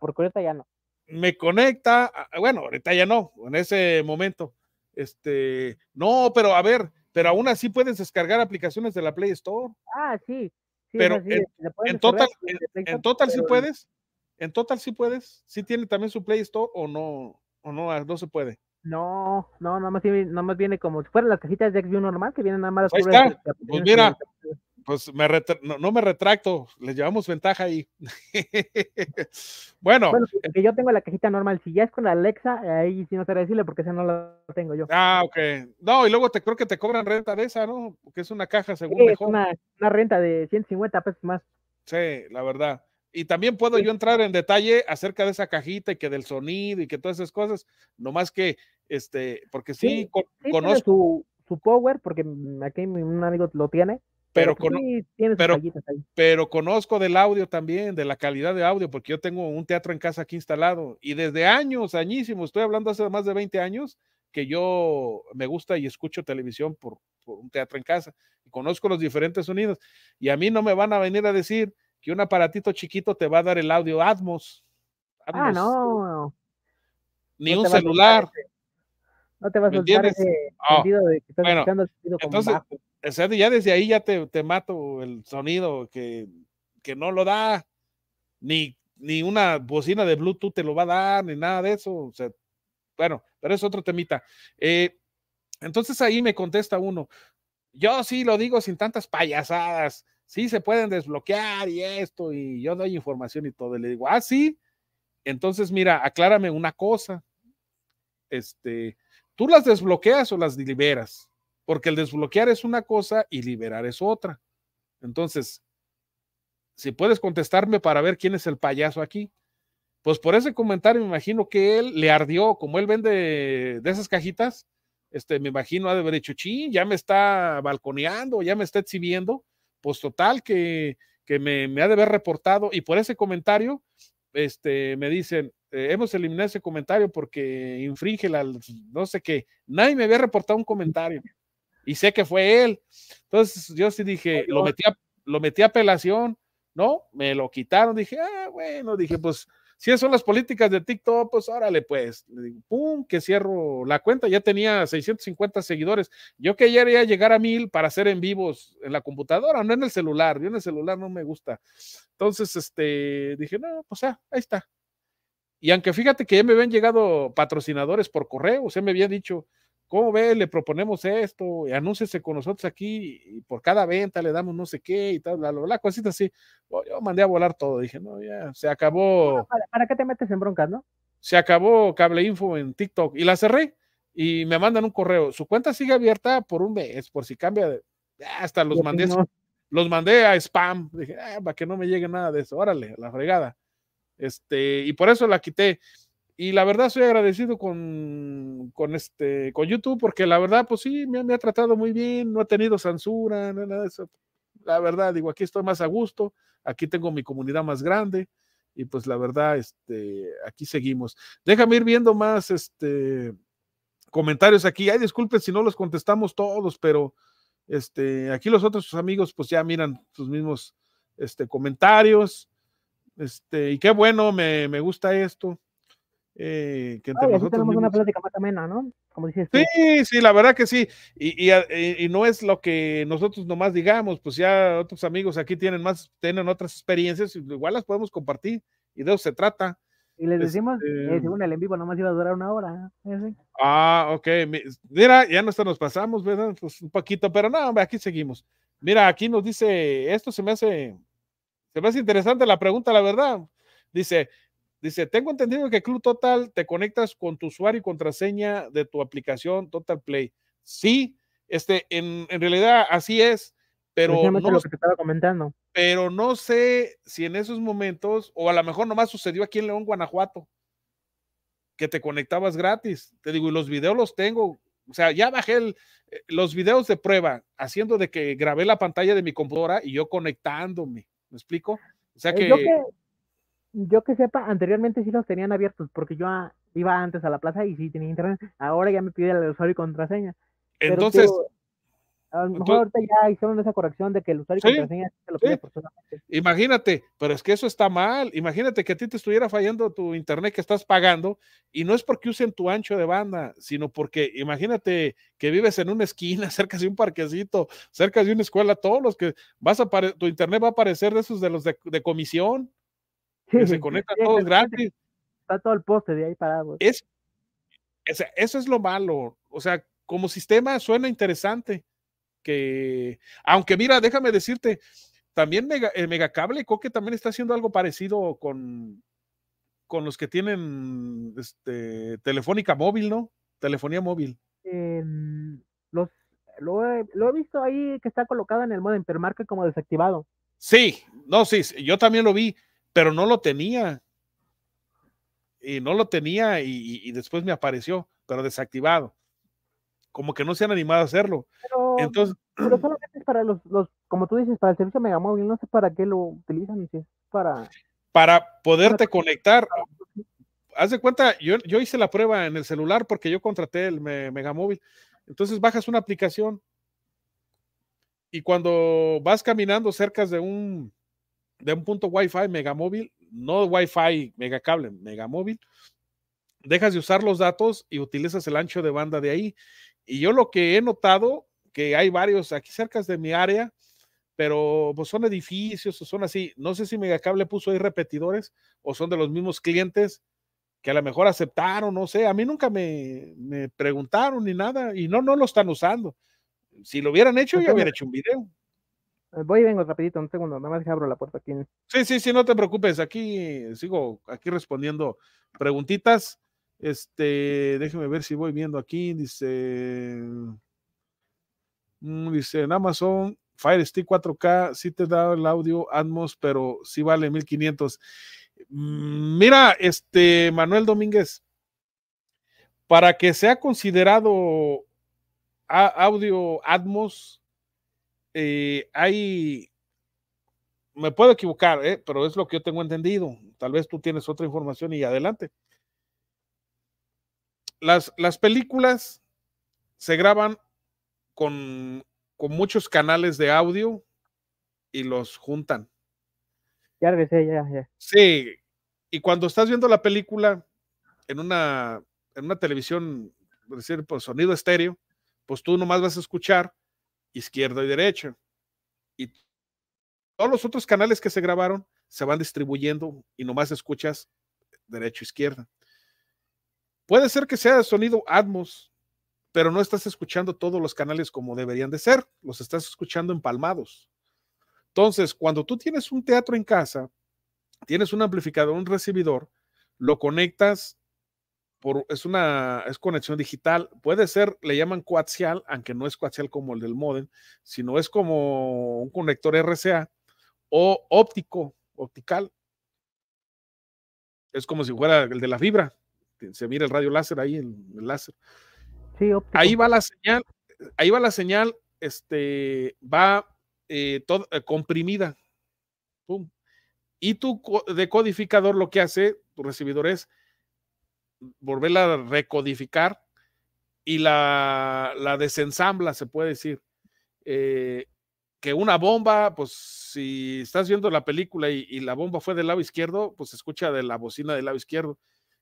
S2: porque ahorita ya no.
S1: Me conecta, bueno, ahorita ya no, en ese momento. Este, no, pero a ver, pero aún así puedes descargar aplicaciones de la Play Store.
S2: Ah, sí.
S1: pero en, total, en, total sí puedes. En total sí puedes. Sí tiene también su Play Store o no, o no, ah, no se puede.
S2: No, no, nada más, nada más viene como si fueran las cajitas de Xview normal que vienen nada más.
S1: Ahí está. Pues mira, pues me no, me retracto, les llevamos ventaja ahí. bueno, bueno
S2: que yo tengo la cajita normal, si ya es con Alexa, ahí sí no te decirle porque esa no la tengo yo.
S1: Ah, ok. No, y luego te creo que te cobran renta de esa, ¿no? Porque es una caja según
S2: sí, mejor. Es una, una, renta de 150 pesos más.
S1: Sí, la verdad. Y también puedo yo entrar en detalle acerca de esa cajita y que del sonido y que todas esas cosas, no más que, este, porque sí, conozco.
S2: Su, su, power, porque aquí un amigo lo tiene,
S1: pero, pero, pero, conozco del audio también, de la calidad de audio, porque yo tengo un teatro en casa aquí instalado y desde años, añísimos, estoy hablando hace más de 20 años, que yo me gusta y escucho televisión por, por un teatro en casa y conozco los diferentes sonidos y a mí no me van a venir a decir que un aparatito chiquito te va a dar el audio Atmos.
S2: ah, no.
S1: Ni un celular.
S2: No te vas a soltar ese
S1: ah, sentido de que estás escuchando el sonido entonces, bajo ya desde ahí ya te, te mato el sonido que, que, no lo da, ni, ni una bocina de Bluetooth te lo va a dar, ni nada de eso. O sea, bueno, pero es otro temita. Eh, entonces ahí me contesta uno, yo sí lo digo sin tantas payasadas, sí se pueden desbloquear y esto, y yo doy información y todo. Y le digo, ah, sí. Entonces, mira, aclárame una cosa. Este, ¿tú las desbloqueas o las liberas? porque el desbloquear es una cosa y liberar es otra. Entonces, si puedes contestarme para ver quién es el payaso aquí, pues por ese comentario me imagino que él le ardió, como él vende de esas cajitas, este, me imagino ha de haber dicho, sí, ya me está balconeando, ya me está exhibiendo, pues total que, que me, me, ha de haber reportado y por ese comentario, este, me dicen, eh, hemos eliminado ese comentario porque infringe la, no sé qué, nadie me había reportado un comentario y sé que fue él. Entonces yo sí dije, lo metí a, lo metí a apelación, ¿no? Me lo quitaron, dije, ah, bueno, dije, pues si esas son las políticas de TikTok, pues órale, pues, le digo, pum, que cierro la cuenta, ya tenía 650 seguidores. Yo quería llegar a mil para hacer en vivos en la computadora, no en el celular, yo en el celular no me gusta. Entonces, este, dije, no, pues ah, ahí está. Y aunque fíjate que ya me habían llegado patrocinadores por correo, o sea, me había dicho, ¿cómo ve? Le proponemos esto, y anúncese con nosotros aquí, y por cada venta le damos no sé qué y tal, bla, bla, bla, cositas así. Oh, yo mandé a volar todo, dije, no, ya, se acabó.
S2: ¿Para, ¿Para, qué te metes en broncas, no?
S1: Se acabó Cable Info en TikTok y la cerré y me mandan un correo. Su cuenta sigue abierta por un mes, por si cambia de. hasta los mandé, no. los mandé a spam. Dije, ah, para que no me llegue nada de eso, órale, la fregada. Este, y por eso la quité y la verdad soy agradecido con, con, este, con YouTube porque la verdad, pues sí, me, ha tratado muy bien, no ha tenido censura, nada de eso. La verdad, digo, aquí estoy más a gusto, aquí tengo mi comunidad más grande y pues la verdad, este, aquí seguimos. Déjame ir viendo más, este, comentarios aquí. Ay, disculpen si no los contestamos todos, pero este, aquí los otros amigos pues ya miran sus mismos este, comentarios. Este, y qué bueno, me, me gusta esto. Eh, que entre
S2: Ay,
S1: nosotros
S2: tenemos
S1: mismos...
S2: una plática más amena, ¿no? Como dices tú.
S1: Sí, sí, la verdad que sí. Y, y, y, no es lo que nosotros nomás digamos, pues ya otros amigos aquí tienen más, tienen otras experiencias, igual las podemos compartir y de eso se trata.
S2: Y les decimos, este... eh, según el en vivo, nomás iba a durar una hora. ¿sí?
S1: Ah, ok. Mira, ya nos, nos pasamos, ¿verdad? Pues un poquito, pero no, aquí seguimos. Mira, aquí nos dice, esto se me hace, se me hace interesante la pregunta, la verdad. Dice, Dice, tengo entendido que Club Total te conectas con tu usuario y contraseña de tu aplicación Total Play. Sí, este, en, en realidad así es, pero
S2: no, lo que te estaba comentando.
S1: pero no sé si en esos momentos, o a lo mejor nomás sucedió aquí en León, Guanajuato, que te conectabas gratis. Te digo, y los videos los tengo. O sea, ya bajé el, eh, los videos de prueba, haciendo de que grabé la pantalla de mi computadora y yo conectándome. ¿Me explico? O sea que...
S2: Yo que yo que sepa, anteriormente sí los tenían abiertos, porque yo iba antes a la plaza y sí tenía internet. Ahora ya me pide el usuario y contraseña.
S1: Entonces,
S2: Pero, a lo mejor entonces, ahorita ya hicieron esa corrección de que el usuario y
S1: Sí,
S2: contraseña se lo pide
S1: sí.
S2: personalmente.
S1: imagínate, pero es que eso está mal. Imagínate que a ti te estuviera fallando tu internet que estás pagando y no es porque usen tu ancho de banda, sino porque imagínate que vives en una esquina, cerca de un parquecito, cerca de una escuela, todos los que vas a tu internet va a aparecer de esos de los de, de comisión, que se conectan todos gratis.
S2: Está todo el poste de ahí parado.
S1: Es, o sea, eso es lo malo. O sea, como sistema suena interesante. Que, aunque mira, déjame decirte, también Mega, el Megacable, creo que también está haciendo algo parecido con, con los que tienen este, telefónica móvil, ¿no? Telefonía móvil.
S2: Em, los, lo, he, lo he visto ahí que está colocado en el modo Intermarket como desactivado.
S1: Sí, no, sí, yo también lo vi, pero no lo tenía. Y no lo tenía y, después me apareció, pero desactivado. Como que no se han animado a hacerlo.
S2: Pero,
S1: Entonces,
S2: pero solamente es para los, los, como tú dices, para el servicio Megamóvil. No sé para qué lo utilizan, si es para...
S1: para poderte conectar, haz de cuenta, yo, yo hice la prueba en el celular porque yo contraté el me- Megamóvil. Entonces bajas una aplicación y cuando vas caminando cerca de un, de un punto Wi-Fi Megamóvil, no Wi-Fi Megacable, Megamóvil, dejas de usar los datos y utilizas el ancho de banda de ahí. Y yo lo que he notado, que hay varios aquí cerca de mi área, pero pues son edificios o son así. No sé si Megacable puso ahí repetidores o son de los mismos clientes que a lo mejor aceptaron, no sé. A mí nunca me, me preguntaron ni nada y no, no lo están usando. Si lo hubieran hecho, ya hubiera hecho un video.
S2: Eh, Voy y vengo rapidito, un segundo, nada más que abro la puerta aquí.
S1: Sí, sí, sí, no te preocupes. Aquí sigo aquí respondiendo preguntitas. Este, déjeme ver si voy viendo aquí. Dice, mm, dice en Amazon Fire Stick 4K sí te da el audio Atmos, pero sí vale 1500. Mm, Mira, este Manuel Domínguez, para que sea considerado audio Atmos, eh, hay me puedo equivocar, ¿eh? pero es lo que yo tengo entendido. Tal vez tú tienes otra información y adelante. Las, las películas se graban con, con muchos canales de audio y los juntan.
S2: Ya regresé, ya, ya.
S1: Sí, y cuando estás viendo la película en una, en una televisión, es decir, pues sonido estéreo, pues tú nomás vas a escuchar izquierda y derecha. Y todos los otros canales que se grabaron se van distribuyendo y nomás escuchas derecha izquierda. Puede ser que sea sonido Atmos, pero no estás escuchando todos los canales como deberían de ser, los estás escuchando empalmados. Entonces, cuando tú tienes un teatro en casa, tienes un amplificador, un recibidor, lo conectas por, es una es conexión digital, puede ser, le llaman coaxial, aunque no es coaxial como el del modem, sino es como un conector RCA o óptico, optical. Es como si fuera el de la fibra. Se mira el radio láser ahí, el, el láser. Ahí va la señal, ahí va la señal, este, va eh, eh, comprimida. Y tu decodificador lo que hace, tu recibidor es volverla a recodificar y la, la desensambla, se puede decir. Eh, que una bomba, pues si estás viendo la película y, y, la bomba fue del lado izquierdo, pues se escucha de la bocina del lado izquierdo.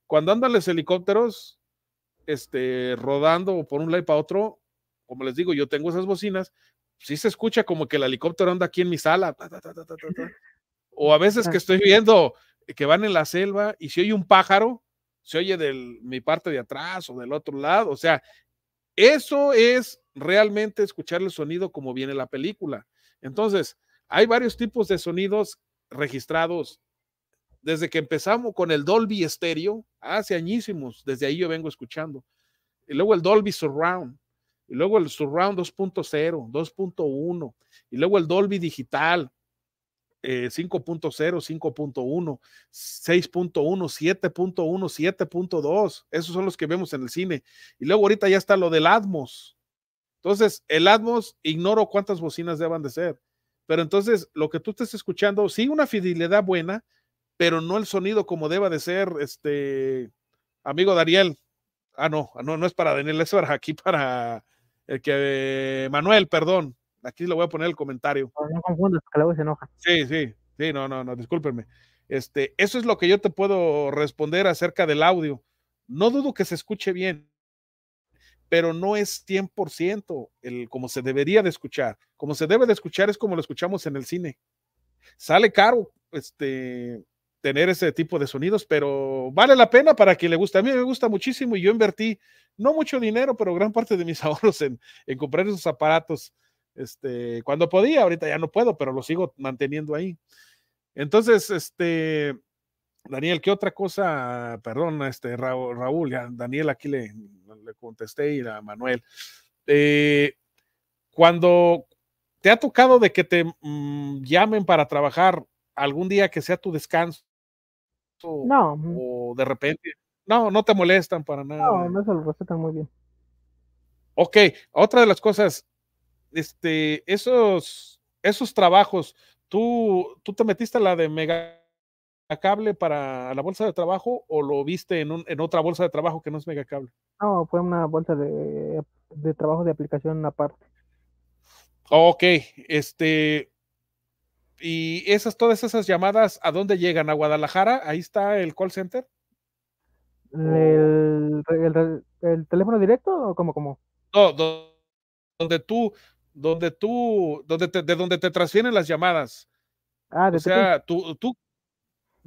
S1: Cuando andan los helicópteros, este, rodando por un lado y para otro, como les digo, yo tengo esas bocinas, sí se escucha como que el helicóptero anda aquí en mi sala. o a veces que estoy viendo que van en la selva y si oye un pájaro, se oye de mi parte de atrás o del otro lado. O sea, eso es realmente escuchar el sonido como viene la película. Entonces, hay varios tipos de sonidos registrados desde que empezamos con el Dolby Stereo, hace añísimos, desde ahí yo vengo escuchando. Y luego el Dolby Surround, y luego el Surround 2.0, 2.1, y luego el Dolby Digital, 5.0, 5.1, 6.1, 7.1, 7.2. Esos son los que vemos en el cine. Y luego ahorita ya está lo del Atmos. Entonces, el Atmos, ignoro cuántas bocinas deban de ser. Pero entonces, lo que tú estés escuchando, sí, una fidelidad buena, pero no el sonido como deba de ser, este, amigo Dariel. Ah, no, no, no es para Daniel, es para aquí para el que, Manuel, perdón. Aquí le voy a poner el comentario.
S2: No, no confundas, que luego se enoja.
S1: Sí, sí, sí, no, no, no, discúlpenme. Este, eso es lo que yo te puedo responder acerca del audio. No dudo que se escuche bien, pero no es 100% el, como se debería de escuchar. Como se debe de escuchar es como lo escuchamos en el cine. Sale caro, este, tener ese tipo de sonidos, pero vale la pena para quien le guste. A mí me gusta muchísimo y yo invertí no mucho dinero, pero gran parte de mis ahorros en, en comprar esos aparatos. Este, cuando podía, ahorita ya no puedo, pero lo sigo manteniendo ahí. Entonces, este, Daniel, ¿qué otra cosa? Perdón, este, Raúl, ya, Daniel aquí le, le contesté y a Manuel. Eh, cuando te ha tocado de que te mm, llamen para trabajar algún día que sea tu descanso
S2: no.
S1: O de repente. No, no te molestan para nada.
S2: No, no se lo respetan muy bien.
S1: Ok, otra de las cosas, este, esos, esos trabajos, ¿tú, tú te metiste a la de mega cable para la bolsa de trabajo o lo viste en, un, en otra bolsa de trabajo que no es megacable?
S2: No, fue una bolsa de, de trabajo de aplicación aparte.
S1: Ok, este, y esas, todas esas llamadas, ¿a dónde llegan? ¿A Guadalajara? Ahí está el call center.
S2: ¿El, el, teléfono directo o cómo, cómo?
S1: No, donde tú, donde tú, donde te, de donde te transfieren las llamadas.
S2: Ah, de
S1: o sea, tú, tú,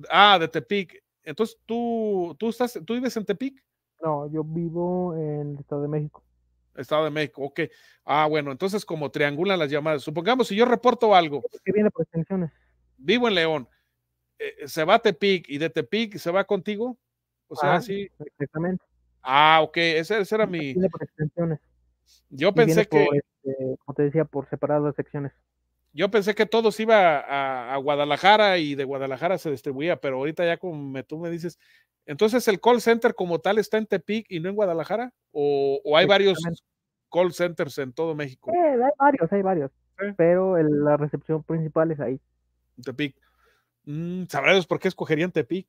S1: ah, de Tepic. Entonces, ¿tú, tú, estás, ¿tú vives en Tepic?
S2: No, yo vivo en el Estado de México.
S1: Estado de México, ok. Ah, bueno, entonces como triangulan las llamadas. Supongamos si yo reporto algo.
S2: ¿Qué viene por extensiones?
S1: Vivo en León. Eh, se va a Tepic y de Tepic se va contigo. O sea, sí.
S2: Exactamente.
S1: Ah, ok, ese, era mi.
S2: Viene por extensiones.
S1: Yo pensé que.
S2: Este, como te decía, por separado de secciones.
S1: Yo pensé que todos iba a, a, Guadalajara y de Guadalajara se distribuía, pero ahorita ya como me, tú me dices, entonces, ¿el call center como tal está en Tepic y no en Guadalajara? ¿O, hay varios call centers en todo México?
S2: hay varios, hay varios. Pero la recepción principal es ahí.
S1: Tepic. Mm, ¿Sabrás por qué escogerían Tepic?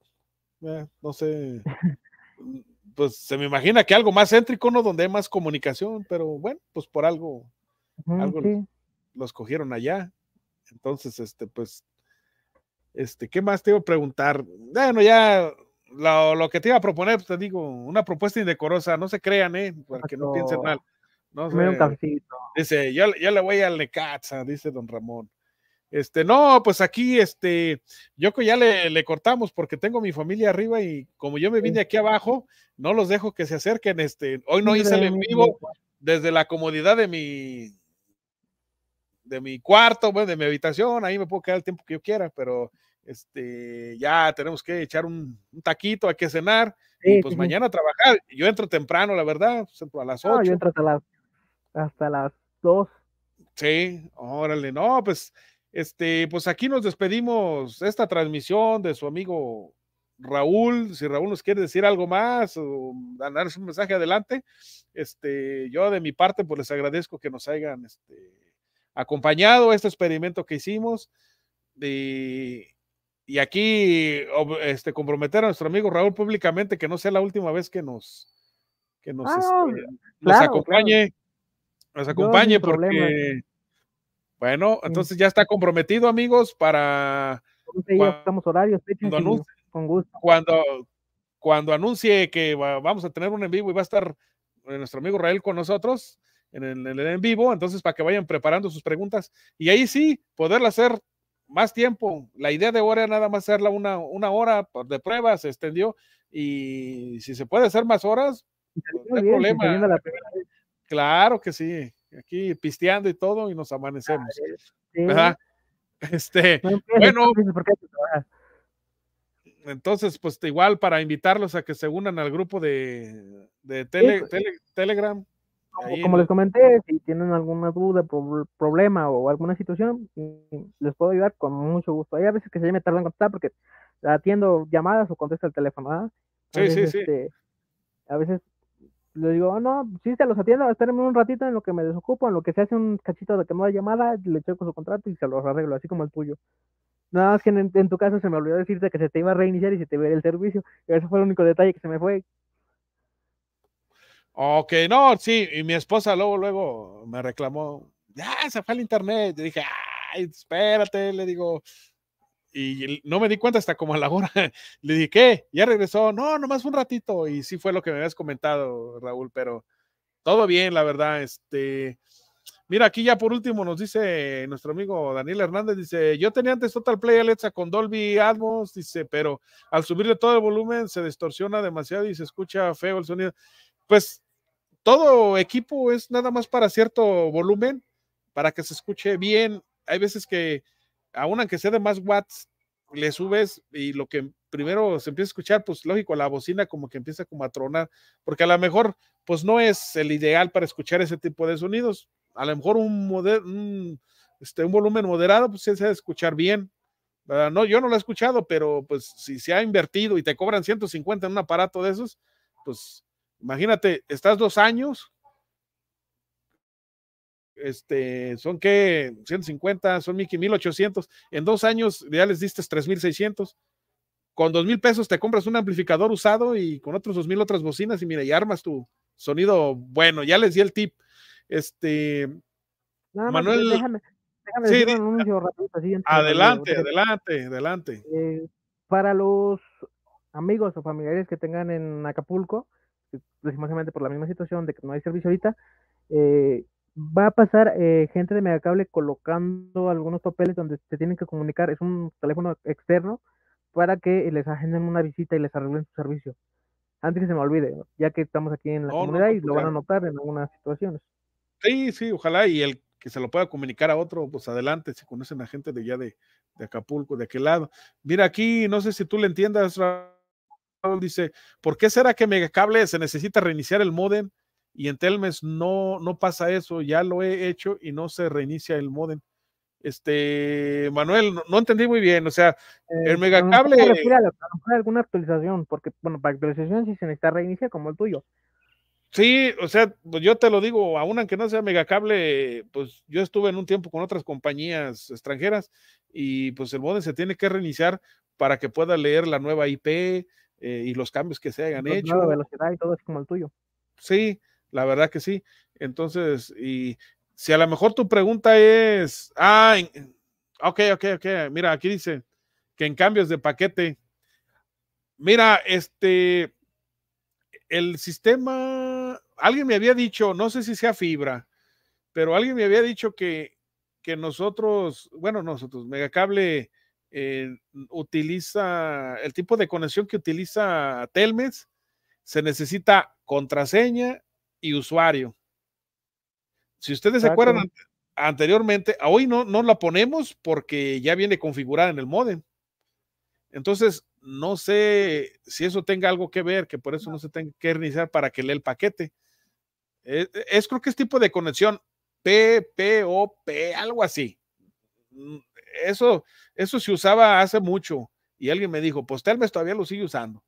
S1: Eh, no sé. pues se me imagina que algo más céntrico, ¿no? Donde hay más comunicación, pero bueno, pues por algo, algo lo escogieron allá. Entonces, este, pues, este, ¿qué más te iba a preguntar? Bueno, ya lo, que te iba a proponer, pues, te digo, una propuesta indecorosa, no se crean, ¿eh? Para que no piensen mal. No Dice, yo, yo, le voy al Necaxa, dice don Ramón. Este, no, pues aquí, este, yo que ya le, le, cortamos porque tengo mi familia arriba y como yo me vine aquí abajo, no los dejo que se acerquen, este, hoy no hice el en vivo desde la comodidad de mi de mi cuarto, bueno, de mi habitación, ahí me puedo quedar el tiempo que yo quiera, pero este, ya tenemos que echar un, taquito, hay que cenar, y pues mañana a trabajar. Yo entro temprano, la verdad, entro a las 8.
S2: yo entro hasta las, hasta las 2.
S1: Sí, órale, no, pues, este, pues aquí nos despedimos esta transmisión de su amigo Raúl, si Raúl nos quiere decir algo más o darnos un mensaje adelante, este, yo de mi parte, pues les agradezco que nos hayan este, acompañado este experimento que hicimos. y aquí este, comprometer a nuestro amigo Raúl públicamente que no sea la última vez que nos, que nos,
S2: ah,
S1: este, acompañe, nos acompañe porque, bueno, entonces ya está comprometido, amigos, para...
S2: estamos horarios, con gusto.
S1: Cuando, cuando anuncie que vamos a tener un en vivo y va a estar eh, nuestro amigo Raúl con nosotros, en el, en vivo, entonces para que vayan preparando sus preguntas y ahí sí, poderla hacer más tiempo. La idea de ahora era nada más hacerla una, una hora de prueba, se extendió y si se puede hacer más horas, pues, no hay problema. Claro que sí, aquí pisteando y todo y nos amanecemos. Este, bueno, entonces, pues igual para invitarlos a que se unan al grupo de, de pues, Telegram
S2: como, les comenté, si tienen alguna duda, problema o alguna situación, mm, les puedo ayudar con mucho gusto. Hay a veces que se me tarda en contestar porque atiendo llamadas o contesto el teléfono.
S1: Sí, sí, sí. Este,
S2: a veces le digo, oh, no, sí, se los atiendo, espérenme un ratito en lo que me desocupo, en lo que se hace un cachito de que no hay llamada, le checo su contrato y se los arreglo, así como el tuyo. Nada más que en, tu caso se me olvidó decirte que se te iba a reiniciar y se te iba a ir el servicio. Y ese fue el único detalle que se me fue.
S1: Ok, no, sí, y mi esposa luego, luego me reclamó, ya se fue al internet. Y dije, ay, espérate, le digo, y no me di cuenta hasta como a la hora. Le dije, ¿qué? Ya regresó. No, nomás un ratito. Y sí fue lo que me habías comentado, Raúl, pero todo bien, la verdad. Este, mira, aquí ya por último nos dice nuestro amigo Daniel Hernández, dice, yo tenía antes Total Play Alexa con Dolby Atmos, dice, pero al subirle todo el volumen se distorsiona demasiado y se escucha feo el sonido. Pues todo equipo es nada más para cierto volumen, para que se escuche bien. Hay veces que, aún aunque sea de más watts, le subes y lo que primero se empieza a escuchar, pues lógico, la bocina como que empieza como a tronar, porque a lo mejor, pues no es el ideal para escuchar ese tipo de sonidos. A lo mejor un, este, un volumen moderado, pues se debe escuchar bien. No, yo no lo he escuchado, pero pues si se ha invertido y te cobran 150 en un aparato de esos, pues Imagínate, estás dos años, este, son que 150, son 1800, en dos años ya les diste 3600. Con dos mil pesos te compras un amplificador usado y con otros dos mil otras bocinas y mira, y armas tu sonido bueno. Ya les di el tip. Este, Manuel, déjame, déjame un rápido, adelante, adelante, adelante.
S2: Eh, para los amigos o familiares que tengan en Acapulco, precisamente por la misma situación de que no hay servicio ahorita, eh, va a pasar eh, gente de Megacable colocando algunos papeles donde se tienen que comunicar, es un teléfono externo, para que les agenden una visita y les arreglen su servicio. Antes que se me olvide, ya que estamos aquí en la comunidad y lo van a notar en algunas situaciones.
S1: Sí, sí, ojalá y el que se lo pueda comunicar a otro, pues adelante, si conocen a gente de ya de, de Acapulco, de aquel lado. Mira aquí, no sé si tú le entiendas, dice, ¿por qué será que Megacable se necesita reiniciar el modem y en Telmes no, no pasa eso? Ya lo he hecho y no se reinicia el modem. Este, Manuel, no, entendí muy bien, o sea, el eh, Megacable...
S2: alguna actualización, porque, bueno, para actualización si se necesita reiniciar como el tuyo.
S1: Sí, o sea, pues yo te lo digo, aún aunque no sea megacable, pues yo estuve en un tiempo con otras compañías extranjeras y pues el modem se tiene que reiniciar para que pueda leer la nueva IP, eh, y los cambios que se hayan hecho.
S2: La velocidad y todo es como el tuyo.
S1: Sí, la verdad que sí. Entonces, y si a lo mejor tu pregunta es, ah, ok, ok, ok, mira, aquí dice que en cambios de paquete, mira, este, el sistema, alguien me había dicho, no sé si sea fibra, pero alguien me había dicho que, que nosotros, bueno, nosotros, Megacable, eh, utiliza el tipo de conexión que utiliza Telmes, se necesita contraseña y usuario. Si ustedes se acuerdan anteriormente, hoy no, no la ponemos porque ya viene configurada en el modem. Entonces, no sé si eso tenga algo que ver, que por eso no se tenga que reiniciar para que lea el paquete. Es, es, creo que es tipo de conexión PPOP, algo así. Mm, eso, eso se usaba hace mucho y alguien me dijo, pues Telmes todavía lo sigue usando.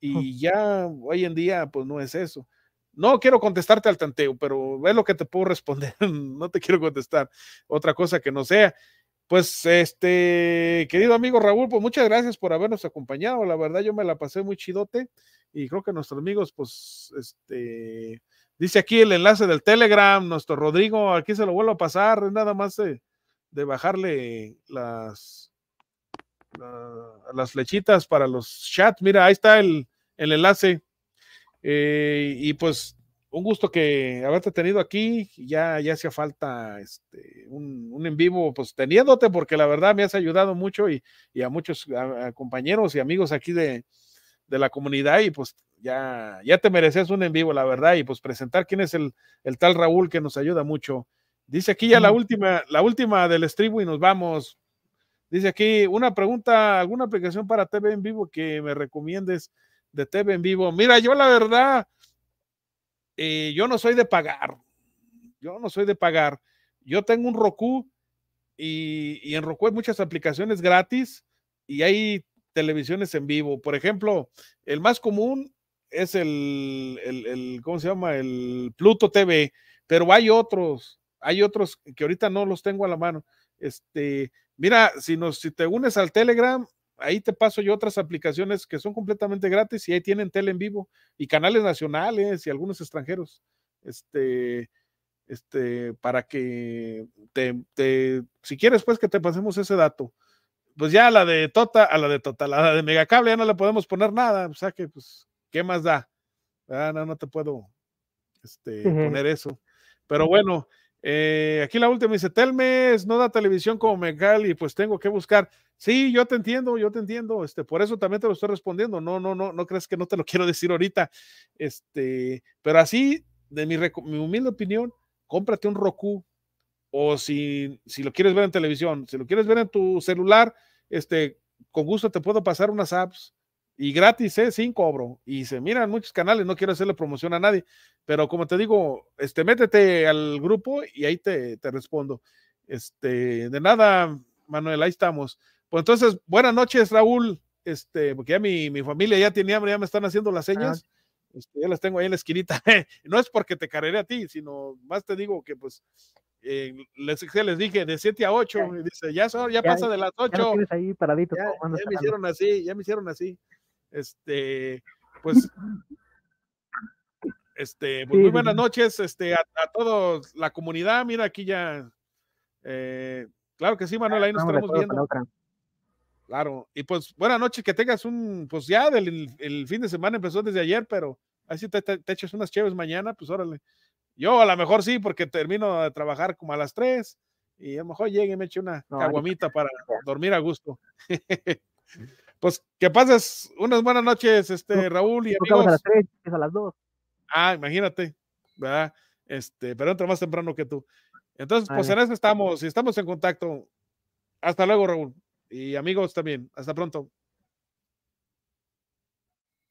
S1: Y ya hoy en día, pues no es eso. No quiero contestarte al tanteo, pero es lo que te puedo responder. no te quiero contestar otra cosa que no sea. Pues, este, querido amigo Raúl, pues muchas gracias por habernos acompañado. La verdad, yo me la pasé muy chidote y creo que nuestros amigos, pues, este, dice aquí el enlace del Telegram, nuestro Rodrigo, aquí se lo vuelvo a pasar, nada más de, de bajarle las, las flechitas para los chats. Mira, ahí está el, el enlace. Eh, y pues un gusto que haberte tenido aquí. Ya, ya hacía falta este, un, en vivo, pues teniéndote, porque la verdad me has ayudado mucho y, a muchos compañeros y amigos aquí de, la comunidad. Y pues ya, ya te mereces un en vivo, la verdad. Y pues presentar quién es el, el tal Raúl que nos ayuda mucho. Dice aquí ya la última, la última del stream y nos vamos. Dice aquí una pregunta, alguna aplicación para TV en vivo que me recomiendes de TV en vivo. Mira, yo la verdad, eh, yo no soy de pagar. Yo no soy de pagar. Yo tengo un Roku y, en Roku hay muchas aplicaciones gratis y hay televisiones en vivo. Por ejemplo, el más común es el, el, el, ¿cómo se llama? El Pluto TV, pero hay otros, hay otros que ahorita no los tengo a la mano. Este, mira, si, nos, si te unes al Telegram, ahí te paso yo otras aplicaciones que son completamente gratis y ahí tienen tele en vivo y canales nacionales y algunos extranjeros. Este, este, para que te, si quieres, pues que te pasemos ese dato. Pues ya a la de Tota, a la de Tota, a la de Megacable ya no le podemos poner nada, o sea que, pues, ¿qué más da? Ah, no, no te puedo este, poner eso. Pero bueno, eh, aquí la última dice, Telmes no da televisión como Megal y pues tengo que buscar. Sí, yo te entiendo, yo te entiendo, este, por eso también te lo estoy respondiendo. No, no, no, no crees que no te lo quiero decir ahorita. Este, pero así, de mi, mi humilde opinión, cómprate un Roku o si, si lo quieres ver en televisión, si lo quieres ver en tu celular, este, con gusto te puedo pasar unas apps y gratis, ¿eh? sin cobro. Y se miran muchos canales, no quiero hacerle promoción a nadie, pero como te digo, este, métete al grupo y ahí te, te respondo. Este, de nada, Manuel, ahí estamos. Pues entonces, buenas noches, Raúl. Este, porque ya mi, mi familia ya tiene hambre, ya me están haciendo las señas. Este, ya las tengo ahí en la esquinita. no es porque te carreré a ti, sino más te digo que pues eh, les, les dije de 7 a 8, y dice, ya, ya, pasa de las 8.
S2: Ya, ahí paradito,
S1: ya, ya me hicieron así, ya me hicieron así. Este, pues, este, pues muy buenas noches, este, a, a, todos, la comunidad, mira aquí ya, eh, claro que sí, Manuel, ahí nos estaremos viendo. Claro, y pues buenas noches, que tengas un, pues ya del, el fin de semana empezó desde ayer, pero así te, te, te echas unas chéves mañana, pues órale. Yo a lo mejor sí, porque termino de trabajar como a las 3 y a lo mejor llegue y me eche una caguamita para dormir a gusto. Pues que pases unas buenas noches, este, Raúl y amigos.
S2: a las 3, a las 2.
S1: Ah, imagínate, ¿verdad? Este, pero entra más temprano que tú. Entonces, pues en eso estamos y estamos en contacto. Hasta luego, Raúl. Y amigos también. Hasta pronto.